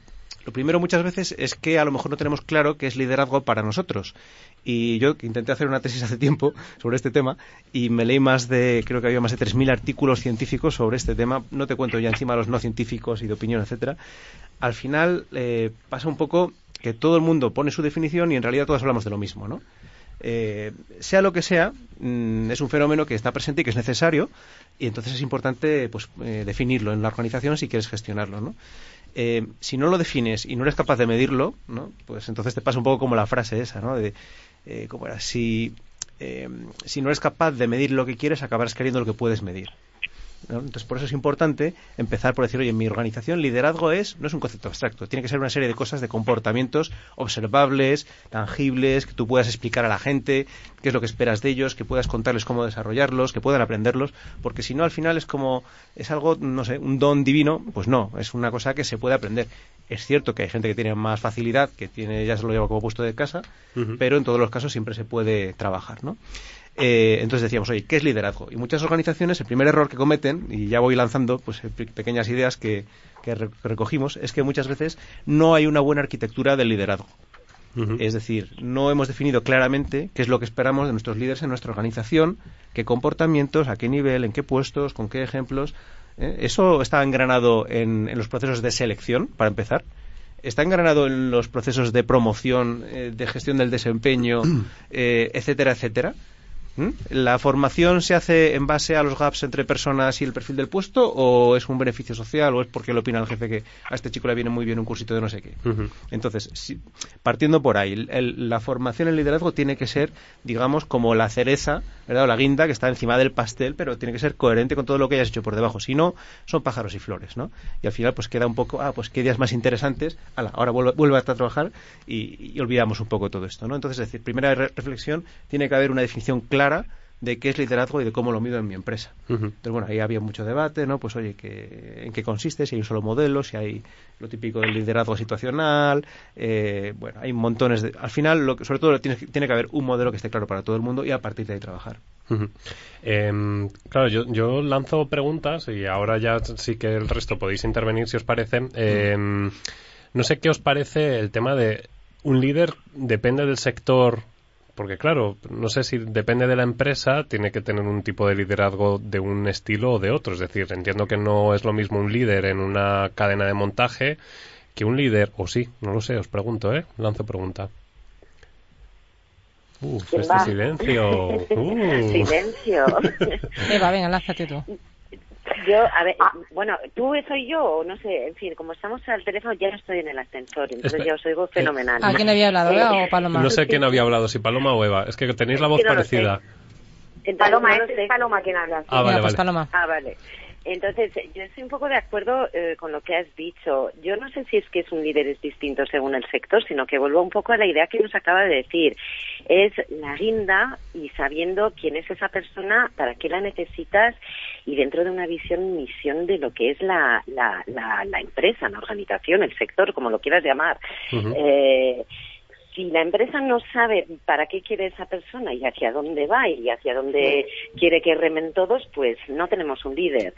lo primero muchas veces es que a lo mejor no tenemos claro qué es liderazgo para nosotros. Y yo intenté hacer una tesis hace tiempo sobre este tema y me leí más de, creo que había más de 3.000 artículos científicos sobre este tema. No te cuento ya encima los no científicos y de opinión, etcétera. Al final eh, pasa un poco que todo el mundo pone su definición y en realidad todos hablamos de lo mismo, ¿no? Eh, sea lo que sea, mm, es un fenómeno que está presente y que es necesario y entonces es importante pues, eh, definirlo en la organización si quieres gestionarlo, ¿no? Eh, si no lo defines y no eres capaz de medirlo. Pues entonces te pasa un poco como la frase esa, ¿no? De, eh, ¿cómo era? Si, eh, si no eres capaz de medir lo que quieres, acabarás queriendo lo que puedes medir. ¿No? Entonces, por eso es importante empezar por decir, oye, en mi organización liderazgo es, no es un concepto abstracto, tiene que ser una serie de cosas, de comportamientos observables, tangibles, que tú puedas explicar a la gente qué es lo que esperas de ellos, que puedas contarles cómo desarrollarlos, que puedan aprenderlos, porque si no, al final es como, es algo, no sé, un don divino, pues no, es una cosa que se puede aprender. Es cierto que hay gente que tiene más facilidad, que tiene ya se lo lleva como puesto de casa, pero en todos los casos siempre se puede trabajar, ¿no? Eh, entonces decíamos, oye, ¿qué es liderazgo? Y muchas organizaciones, el primer error que cometen, y ya voy lanzando pues eh, pe- pequeñas ideas que, que re- que recogimos, es que muchas veces no hay una buena arquitectura del liderazgo. Es decir, no hemos definido claramente qué es lo que esperamos de nuestros líderes en nuestra organización, qué comportamientos, a qué nivel, en qué puestos, con qué ejemplos. ¿eh? Eso está engranado en, en los procesos de selección, para empezar. Está engranado en los procesos de promoción, eh, de gestión del desempeño, eh, etcétera, etcétera. ¿Mm? ¿La formación se hace en base a los gaps entre personas y el perfil del puesto o es un beneficio social o es porque le opina el jefe que a este chico le viene muy bien un cursito de no sé qué? Entonces, si- partiendo por ahí, el- la formación en liderazgo tiene que ser, digamos, como la cereza, ¿verdad? O la guinda que está encima del pastel, pero tiene que ser coherente con todo lo que hayas hecho por debajo. Si no, son pájaros y flores, ¿no? Y al final, pues queda un poco, ah, pues qué ideas más interesantes, Ala, ahora vuelve, vuelve a trabajar y, y olvidamos un poco todo esto, ¿no? Entonces, es decir, primera re- reflexión, tiene que haber una definición clara de qué es liderazgo y de cómo lo mido en mi empresa. Ujú. Entonces, bueno, ahí había mucho debate, ¿no? Pues, oye, que, ¿en qué consiste? Si hay un solo modelo, si hay lo típico del liderazgo situacional, eh, bueno, hay montones de... Al final, lo que, sobre todo, tiene, tiene que haber un modelo que esté claro para todo el mundo y a partir de ahí trabajar. Em, claro, yo, yo lanzo preguntas y ahora ya sí que el resto podéis intervenir si os parece. Em, no sé qué os parece el tema de un líder depende del sector. Porque claro, no sé si depende de la empresa, tiene que tener un tipo de liderazgo de un estilo o de otro. Es decir, entiendo que no es lo mismo un líder en una cadena de montaje que un líder, o sí, no lo sé, os pregunto, ¿eh? Lanzo pregunta. Uf, ¿Quién este va? silencio. Uh. Silencio. Eva, venga, lánzate tú. Yo, a ver, bueno, tú soy yo, o no sé, en fin, como estamos al teléfono, ya no estoy en el ascensor, entonces Espe- ya os oigo fenomenal. ¿A quién había hablado, Eva o Paloma? No sé quién había hablado, si Paloma o Eva. Es que tenéis la voz que no parecida. Entonces, Paloma, no lo es. Paloma quien habla. Ah, vale, pues vale. Paloma. Ah, vale. Entonces, yo estoy un poco de acuerdo eh, con lo que has dicho. Yo no sé si es que es un líder es distinto según el sector, sino que vuelvo un poco a la idea que nos acaba de decir. Es la guinda y sabiendo quién es esa persona, para qué la necesitas y dentro de una visión, misión de lo que es la, la, la, la empresa, la organización, el sector, como lo quieras llamar. Eh, si la empresa no sabe para qué quiere esa persona y hacia dónde va y hacia dónde quiere que remen todos, pues no tenemos un líder.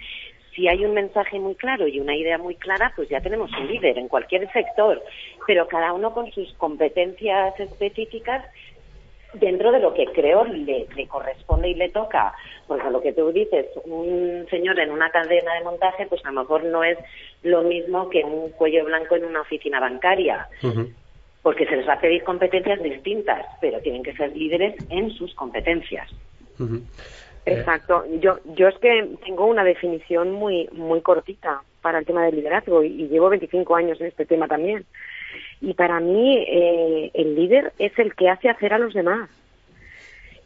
Si hay un mensaje muy claro y una idea muy clara, pues ya tenemos un líder en cualquier sector, pero cada uno con sus competencias específicas dentro de lo que creo le, le corresponde y le toca. Porque a lo que tú dices, un señor en una cadena de montaje, pues a lo mejor no es lo mismo que un cuello blanco en una oficina bancaria. Porque se les va a pedir competencias distintas, pero tienen que ser líderes en sus competencias. Ujú. Exacto. Yo, yo es que tengo una definición muy, muy cortita para el tema del liderazgo y, y llevo 25 años en este tema también. Y para mí eh, el líder es el que hace hacer a los demás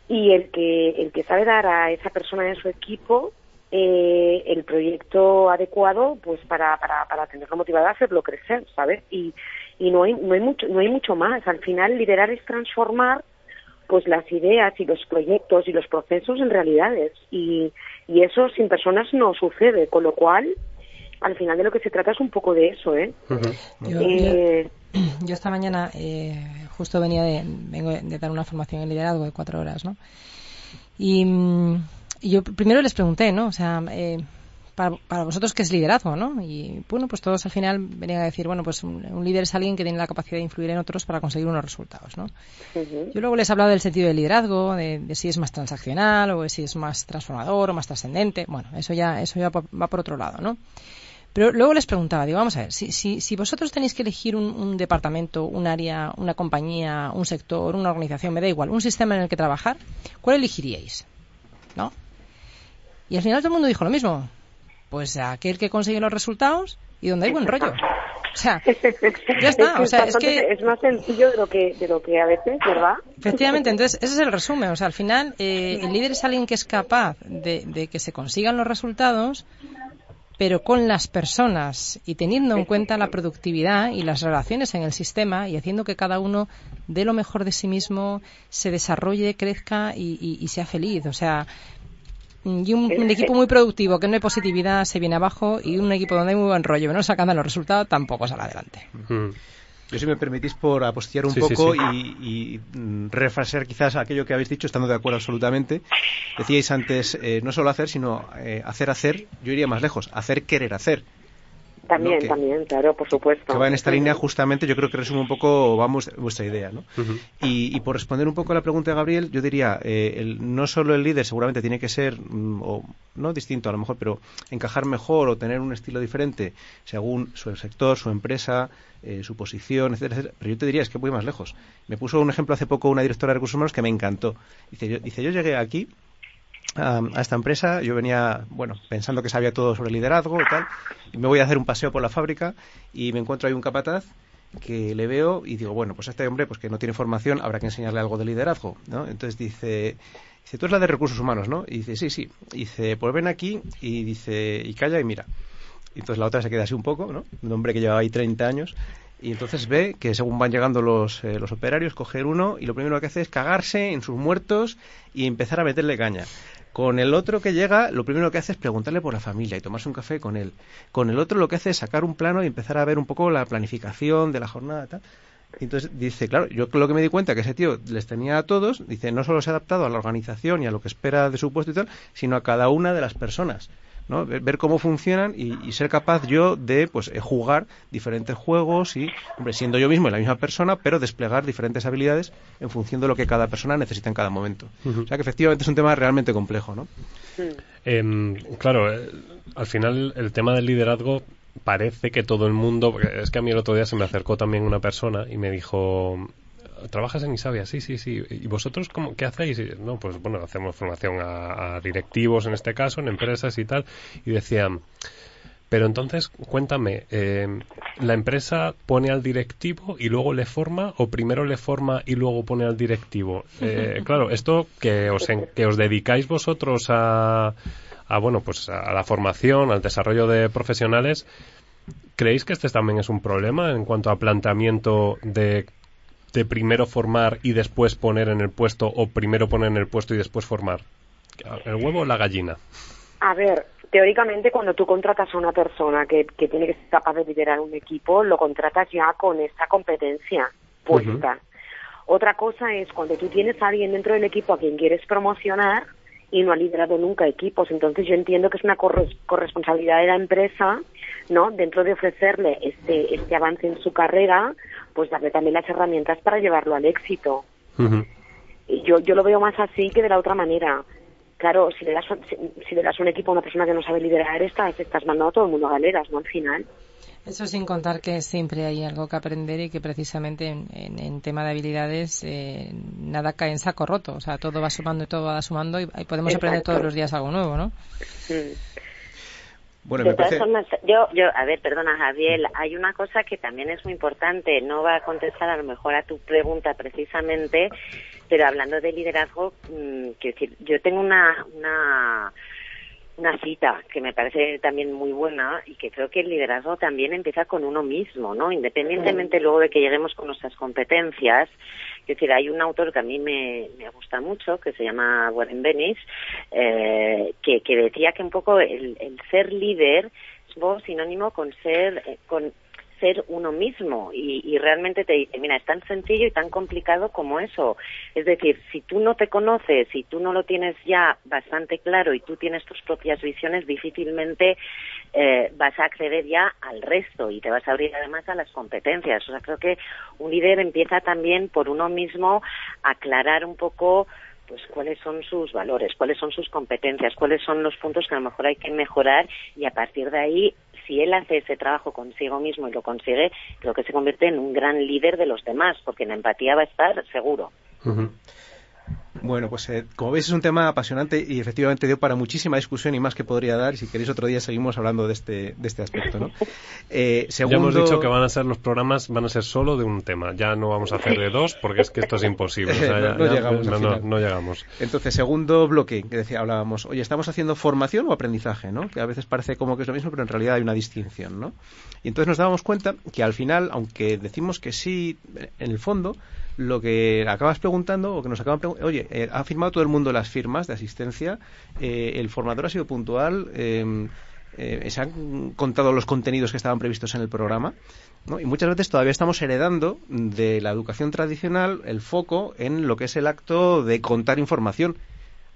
y el que el que sabe dar a esa persona en su equipo eh, el proyecto adecuado pues para, para, para tenerlo motivado a hacerlo crecer, ¿sabes? Y, y no hay no hay mucho no hay mucho más. Al final liderar es transformar pues las ideas y los proyectos y los procesos en realidades y, y eso sin personas no sucede, con lo cual al final de lo que se trata es un poco de eso, ¿eh? Yo, Eh, yo- yo esta mañana eh, justo venía de, vengo de dar una formación en liderazgo de cuatro horas, ¿no? Y, mm, y yo primero les pregunté, ¿no? O sea, eh, para, para vosotros, ¿qué es liderazgo, no? Y bueno, pues todos al final venían a decir, bueno, pues un, un líder es alguien que tiene la capacidad de influir en otros para conseguir unos resultados, ¿no? Yo luego les he hablado del sentido del liderazgo, de, de si es más transaccional o de si es más transformador o más trascendente. Bueno, eso ya, eso ya va por otro lado, ¿no? Pero luego les preguntaba, digo, vamos a ver, si, si, si vosotros tenéis que elegir un, un departamento, un área, una compañía, un sector, una organización, me da igual, un sistema en el que trabajar, ¿cuál elegiríais? ¿No? Y al final todo el mundo dijo lo mismo. Pues aquel que consigue los resultados y donde hay buen rollo. O sea, ya está. O sea, es bastante- que es más sencillo de lo que de lo que a veces, ¿verdad? Efectivamente, entonces ese es el resumen. O sea, al final eh, el líder es alguien que es capaz de, de que se consigan los resultados, pero con las personas y teniendo en cuenta la productividad y las relaciones en el sistema y haciendo que cada uno dé lo mejor de sí mismo, se desarrolle, crezca y, y- y sea feliz. O sea, y un, un equipo muy productivo que no hay positividad se viene abajo y un equipo donde hay muy buen rollo, pero no sacando los resultados tampoco sale adelante. Yo, si me permitís, por apostillar un Sí, poco sí. y, y, mm, refrasear quizás aquello que habéis dicho, estando de acuerdo absolutamente. Decíais antes, eh, no solo hacer, sino eh, hacer, hacer. Yo iría más lejos, hacer, querer hacer. También, ¿no? Que- también, claro, por supuesto. Que va en esta línea, justamente, yo creo que resume un poco vamos, vuestra idea. ¿no? Y, y por responder un poco a la pregunta de Gabriel, yo diría, eh, el- no solo el líder seguramente tiene que ser, mm, o, no distinto a lo mejor, pero encajar mejor o tener un estilo diferente según su sector, su empresa, eh, su posición, etcétera, etcétera. Pero yo te diría, es que voy más lejos. Me puso un ejemplo hace poco una directora de recursos humanos que me encantó. Dice, yo, dice, yo llegué aquí a, esta empresa, yo venía, bueno, pensando que sabía todo sobre liderazgo y tal, y me voy a hacer un paseo por la fábrica y me encuentro ahí un capataz que le veo y digo, bueno, pues a este hombre pues que no tiene formación, habrá que enseñarle algo de liderazgo, ¿no? Entonces dice, dice, tú eres la de recursos humanos, ¿no? Y dice, sí, sí. Dice, pues ven aquí y dice, y calla y mira. Y entonces la otra se queda así un poco, ¿no? Un hombre que llevaba ahí 30 años Y entonces ve que según van llegando los, eh, los operarios, coger uno y lo primero que hace es cagarse en sus muertos y empezar a meterle caña. Con el otro que llega, lo primero que hace es preguntarle por la familia y tomarse un café con él. Con el otro lo que hace es sacar un plano y empezar a ver un poco la planificación de la jornada. Tal. Entonces dice, claro, yo lo que me di cuenta que ese tío les tenía a todos, dice, no solo se ha adaptado a la organización y a lo que espera de su puesto y tal, sino a cada una de las personas. ¿No? Ver, cómo funcionan y, y ser capaz yo de pues eh, jugar diferentes juegos y hombre, siendo yo mismo la misma persona pero desplegar diferentes habilidades en función de lo que cada persona necesita en cada momento o sea que efectivamente es un tema realmente complejo ¿no? Em, claro, eh, al final el tema del liderazgo parece que todo el mundo, es que a mí el otro día se me acercó también una persona y me dijo, ¿trabajas en Isabia? Sí, sí, sí. ¿Y vosotros cómo, qué hacéis? No, pues bueno, hacemos formación a, a directivos en este caso, en empresas y tal. Y decían, pero entonces, cuéntame, eh, ¿la empresa pone al directivo y luego le forma o primero le forma y luego pone al directivo? Eh, claro, esto que os, en- que os dedicáis vosotros a, a, bueno, pues a la formación, al desarrollo de profesionales, ¿creéis que este también es un problema en cuanto a planteamiento de, de primero formar y después poner en el puesto o primero poner en el puesto y después formar? ¿El huevo o la gallina? A ver, teóricamente cuando tú contratas a una persona que, que tiene que ser capaz de liderar un equipo, lo contratas ya con esta competencia puesta. Otra cosa es cuando tú tienes a alguien dentro del equipo a quien quieres promocionar y no ha liderado nunca equipos. Entonces yo entiendo que es una corres- corresponsabilidad de la empresa, ¿no? Dentro de ofrecerle este, este avance en su carrera, pues darle también las herramientas para llevarlo al éxito. Y yo, yo lo veo más así que de la otra manera. Claro, si le das, si, si le das un equipo a una persona que no sabe liderar, estás, estás mandando a todo el mundo a galeras, ¿no? Al final. Eso sin contar que siempre hay algo que aprender y que precisamente en, en- en tema de habilidades eh, nada cae en saco roto. O sea, todo va sumando y todo va sumando y, y podemos aprender todos los días algo nuevo, ¿no? Bueno, de todas parece... formas, yo, yo, a ver, perdona Javier, hay una cosa que también es muy importante, no va a contestar a lo mejor a tu pregunta precisamente, pero hablando de liderazgo, mm, quiero decir, yo tengo una, una, una cita que me parece también muy buena y que creo que el liderazgo también empieza con uno mismo, ¿no? Independientemente luego de que lleguemos con nuestras competencias, es decir, hay un autor que a mí me, me gusta mucho, que se llama Warren Bennis, eh, que, que decía que un poco el, el ser líder es sinónimo con ser, eh, con ser uno mismo y, y realmente te dice, mira, es tan sencillo y tan complicado como eso. Es decir, si tú no te conoces, si tú no lo tienes ya bastante claro y tú tienes tus propias visiones, difícilmente eh, vas a acceder ya al resto y te vas a abrir además a las competencias. O sea, creo que un líder empieza también por uno mismo a aclarar un poco pues cuáles son sus valores, cuáles son sus competencias, cuáles son los puntos que a lo mejor hay que mejorar y a partir de ahí, si él hace ese trabajo consigo mismo y lo consigue, creo que se convierte en un gran líder de los demás, porque en empatía va a estar seguro. Bueno, pues eh, como veis es un tema apasionante y efectivamente dio para muchísima discusión y más que podría dar. Y si queréis otro día seguimos hablando de este, de este aspecto, ¿no? Eh, Ya hemos segundo- dicho que van a ser los programas, van a ser solo de un tema. Ya no vamos a hacer de dos porque es que esto es imposible. O sea, ya- No- no ya- llegamos no llegamos. Entonces, segundo bloque, que decía, hablábamos, oye, estamos haciendo formación o aprendizaje, ¿no? Que a veces parece como que es lo mismo, pero en realidad hay una distinción, ¿no? Y entonces nos dábamos cuenta que al final, aunque decimos que sí, en el fondo, lo que acabas preguntando, o que nos acaban preguntando, oye, eh, ha firmado todo el mundo las firmas de asistencia, eh, el formador ha sido puntual, eh, eh, se han contado los contenidos que estaban previstos en el programa, ¿no? Y muchas veces todavía estamos heredando de la educación tradicional el foco en lo que es el acto de contar información.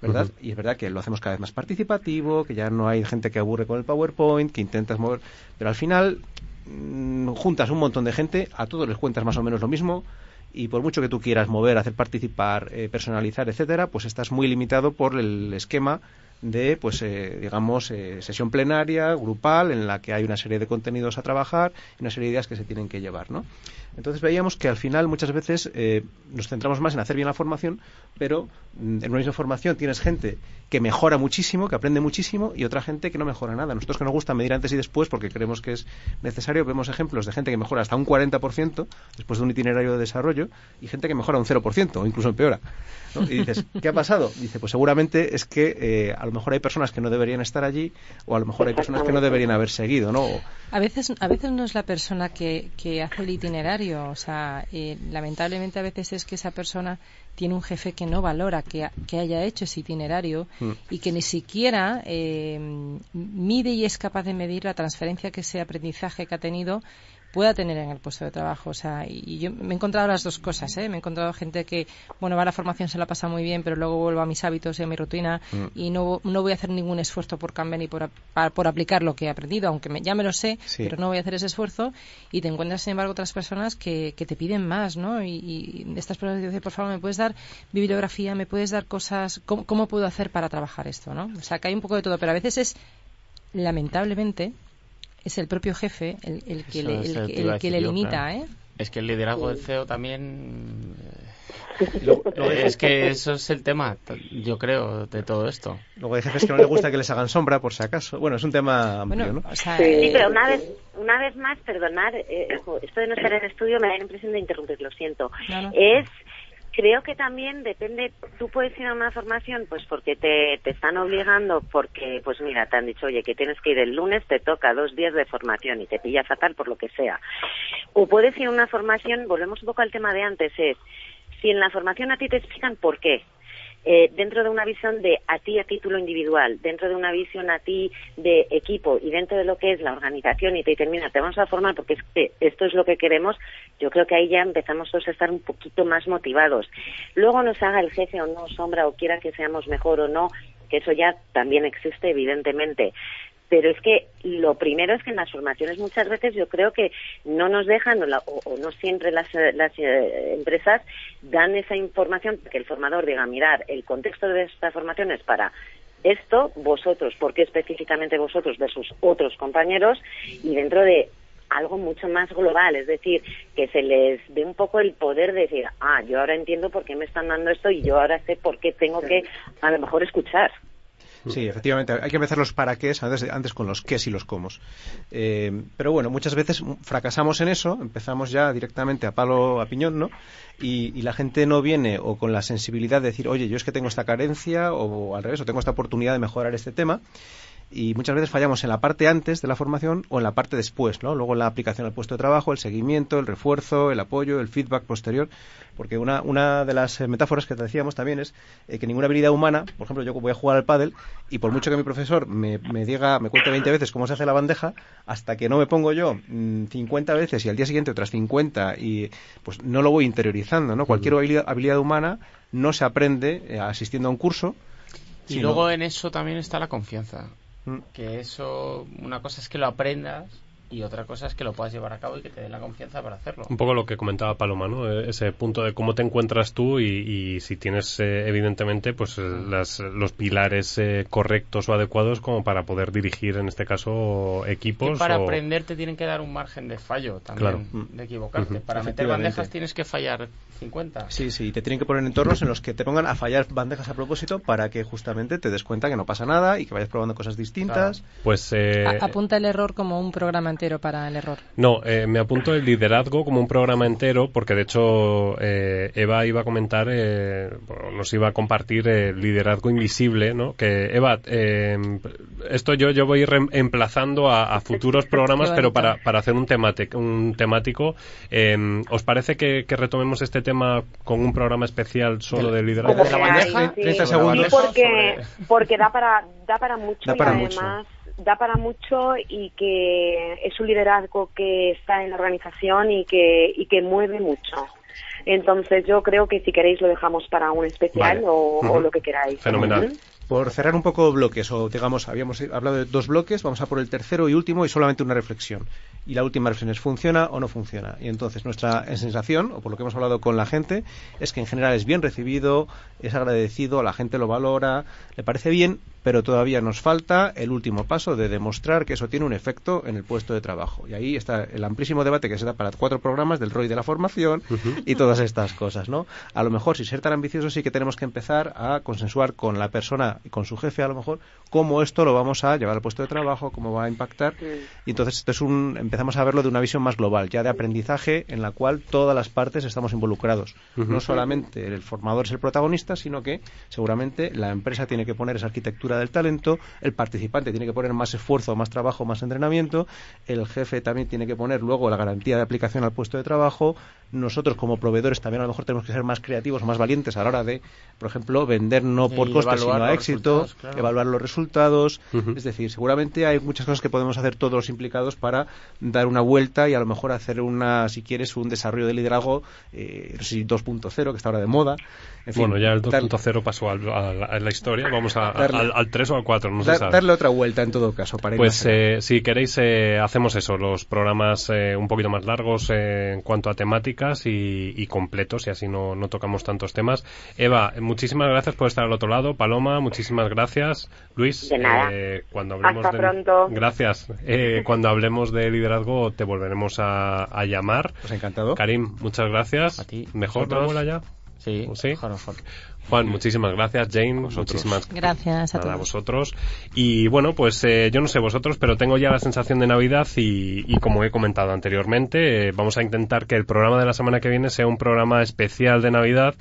¿Verdad? Y es verdad que lo hacemos cada vez más participativo, que ya no hay gente que aburre con el PowerPoint, que intentas mover. Pero al final mm, juntas un montón de gente, a todos les cuentas más o menos lo mismo, y por mucho que tú quieras mover, hacer participar, eh, personalizar, etcétera, pues estás muy limitado por el esquema de, pues, eh, digamos, eh, sesión plenaria, grupal, en la que hay una serie de contenidos a trabajar y una serie de ideas que se tienen que llevar, ¿no? Entonces veíamos que al final muchas veces eh, nos centramos más en hacer bien la formación, pero mm, en una misma formación tienes gente que mejora muchísimo, que aprende muchísimo, y otra gente que no mejora nada. Nosotros que nos gusta medir antes y después, porque creemos que es necesario, vemos ejemplos de gente que mejora hasta un 40% después de un itinerario de desarrollo, y gente que mejora un 0% o incluso empeora. ¿no? Y dices, ¿qué ha pasado? Dice, pues seguramente es que eh, a lo mejor hay personas que no deberían estar allí o a lo mejor hay personas que no deberían haber seguido, ¿no? A veces, a veces no es la persona que, que hace el itinerario, o sea, eh, lamentablemente a veces es que esa persona tiene un jefe que no valora que, que haya hecho ese itinerario Mm. y que ni siquiera eh, mide y es capaz de medir la transferencia que ese aprendizaje que ha tenido pueda tener en el puesto de trabajo. O sea, y yo me he encontrado las dos cosas, ¿eh? Me he encontrado gente que, bueno, va a la formación, se la pasa muy bien, pero luego vuelvo a mis hábitos y a mi rutina Mm. y no, no voy a hacer ningún esfuerzo por cambiar ni por, pa- por aplicar lo que he aprendido, aunque me- ya me lo sé, Sí. pero no voy a hacer ese esfuerzo. Y te encuentras, sin embargo, otras personas que, que te piden más, ¿no? Y, y estas personas te dicen, por favor, ¿me puedes dar bibliografía? ¿Me puedes dar cosas? ¿Cómo, cómo puedo hacer para trabajar esto, no? O sea, que hay un poco de todo, pero a veces es, lamentablemente, es el propio jefe el, el que, le, el, que- le limita. ¿eh? Es que el liderazgo del CEO también... eh, lo es que eso es el tema, yo creo, de todo esto. Luego hay jefes que no les gusta que les hagan sombra, por si acaso. Bueno, es un tema amplio, ¿no? Sí, pero una vez, una vez más, perdonar, eh, esto de no estar en estudio me da la impresión de interrumpir, lo siento. No, no. Es, creo que también depende, tú puedes ir a una formación pues porque te, te están obligando, porque pues mira, te han dicho, oye, que tienes que ir el lunes, te toca dos días de formación y te pilla fatal por lo que sea. O puedes ir a una formación, volvemos un poco al tema de antes, es, si en la formación a ti te explican por qué, eh, dentro de una visión de a ti a título individual, dentro de una visión a ti de equipo y dentro de lo que es la organización y te mira, te vamos a formar porque es que esto es lo que queremos, yo creo que ahí ya empezamos todos a estar un poquito más motivados. Luego nos haga el jefe o no sombra o quiera que seamos mejor o no, que eso ya también existe evidentemente. Pero es que lo primero es que en las formaciones muchas veces yo creo que no nos dejan o, la- o- o no siempre las, las eh, empresas dan esa información que el formador diga, mirar, el contexto de esta formación es para esto, vosotros, ¿por qué específicamente vosotros de sus otros compañeros? Y dentro de algo mucho más global, es decir, que se les dé un poco el poder de decir, ah, yo ahora entiendo por qué me están dando esto y yo ahora sé por qué tengo que a lo mejor escuchar. Sí, efectivamente. Hay que empezar los para qué antes, antes con los qué y los cómo. Eh, pero bueno, muchas veces fracasamos en eso, empezamos ya directamente a palo a piñón, ¿no? Y, y la gente no viene o con la sensibilidad de decir, oye, yo es que tengo esta carencia o al revés, o tengo esta oportunidad de mejorar este tema. Y muchas veces fallamos en la parte antes de la formación o en la parte después, ¿no? Luego la aplicación al puesto de trabajo, el seguimiento, el refuerzo, el apoyo, el feedback posterior. Porque una, una de las eh, metáforas que te decíamos también es eh, que ninguna habilidad humana, por ejemplo, yo voy a jugar al pádel y por mucho que mi profesor me, me diga, me cuente 20 veces cómo se hace la bandeja, hasta que no me pongo yo mm, 50 veces y al día siguiente otras 50 y pues no lo voy interiorizando, ¿no? Cualquier habilidad, habilidad humana no se aprende eh, asistiendo a un curso. Y luego en eso también está la confianza. Mm. Que eso, una cosa es que lo aprendas y otra cosa es que lo puedas llevar a cabo y que te den la confianza para hacerlo. Un poco lo que comentaba Paloma, ¿no? Eh, Ese punto de cómo te encuentras tú y, y si tienes, eh, evidentemente, pues eh, las, los pilares eh, correctos o adecuados como para poder dirigir, en este caso, equipos. Que para o- aprender te tienen que dar un margen de fallo Claro. también, de equivocarte. Para meter bandejas tienes que fallar 50. Sí, sí, te tienen que poner en entornos en los que te pongan a fallar bandejas a propósito para que justamente te des cuenta que no pasa nada y que vayas probando cosas distintas. Pues eh, apunta el error como un programa entero para el error. No, eh, me apunto el liderazgo como un programa entero, porque de hecho eh, Eva iba a comentar, eh, bueno, nos iba a compartir el liderazgo invisible, ¿no? Que Eva, eh, esto yo, yo voy reemplazando a, a futuros programas, pero para, para hacer un, temático un temático. eh, ¿Os parece que, que retomemos este tema con un programa especial solo de liderazgo? Sí, porque, porque da para, da para mucho Da y para además da para mucho y que es un liderazgo que está en la organización y que, y que mueve mucho. Entonces yo creo que si queréis lo dejamos para un especial Vale. o, lo que queráis. Fenomenal. Por cerrar un poco bloques, o digamos, habíamos hablado de dos bloques, vamos a por el tercero y último y solamente una reflexión. Y la última reflexión es, ¿funciona o no funciona? Y entonces nuestra sensación, o por lo que hemos hablado con la gente, es que en general es bien recibido, es agradecido, la gente lo valora, le parece bien, pero todavía nos falta el último paso de demostrar que eso tiene un efecto en el puesto de trabajo. Y ahí está el amplísimo debate que se da para cuatro programas del ROI de la formación y todas estas cosas, ¿no? A lo mejor, si ser tan ambiciosos, sí que tenemos que empezar a consensuar con la persona y con su jefe, a lo mejor, cómo esto lo vamos a llevar al puesto de trabajo, cómo va a impactar. Y entonces esto es un, empezamos a verlo de una visión más global, ya de aprendizaje en la cual todas las partes estamos involucrados. No solamente el formador es el protagonista, sino que seguramente la empresa tiene que poner esa arquitectura del talento, el participante tiene que poner más esfuerzo, más trabajo, más entrenamiento, el jefe también tiene que poner luego la garantía de aplicación al puesto de trabajo, nosotros como proveedores también a lo mejor tenemos que ser más creativos, más valientes a la hora de, por ejemplo, vender no por costes sino a éxito, claro. evaluar los resultados, es decir, seguramente hay muchas cosas que podemos hacer todos los implicados para dar una vuelta y a lo mejor hacer una, si quieres, un desarrollo de liderazgo eh, no sé si 2.0 que está ahora de moda. En fin, bueno, ya el dar- 2.0 pasó al- a, la- a la historia. Vamos a- Darle- al, al 3 o al 4, no se dar- sabe. darle otra vuelta en todo caso para ir Pues eh, si queréis eh, hacemos eso, los programas eh, un poquito más largos eh, en cuanto a temáticas y, y completos y así no, no tocamos tantos temas. Eva, muchísimas gracias por estar al otro lado. Paloma, muchísimas gracias. Luis, De nada. eh, cuando hablemos Hasta de pronto. gracias. Eh, cuando hablemos de liderazgo te volveremos a, a llamar. Pues encantado. Karim, muchas gracias. A ti. Mejor ¿Vosotros? Manuela ya. Sí, ¿Sí? mejor, mejor. Juan, muchísimas gracias. Jane, muchísimas Gracias a Nada, todos. vosotros. Y bueno, pues eh, yo no sé vosotros, pero tengo ya la sensación de Navidad y, y como he comentado anteriormente, eh, vamos a intentar que el programa de la semana que viene sea un programa especial de Navidad.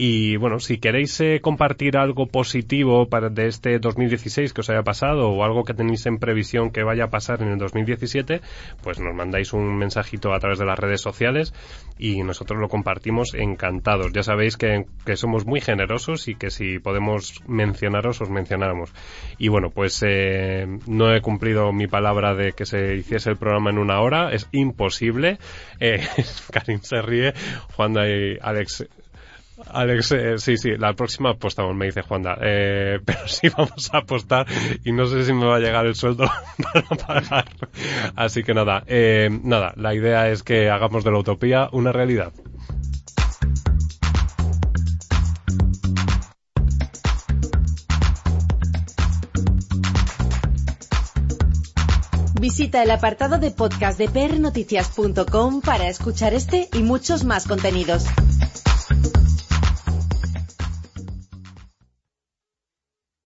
Y bueno, si queréis eh, compartir algo positivo para, de este 2016 que os haya pasado o algo que tenéis en previsión que vaya a pasar en el 2017, pues nos mandáis un mensajito a través de las redes sociales y nosotros lo compartimos encantados. Ya sabéis que, que somos muy generosos y que si podemos mencionaros, os mencionáramos. Y bueno, pues eh, no he cumplido mi palabra de que se hiciese el programa en una hora, es imposible. Eh, Karim se ríe, Juan y Alex Alex, eh, sí, sí, la próxima apostamos, me dice Juanda. Eh, pero sí vamos a apostar y no sé si me va a llegar el sueldo para pagar. Así que nada, eh, nada, la idea es que hagamos de la utopía una realidad. Visita el apartado de podcast de prnoticias.com para escuchar este y muchos más contenidos.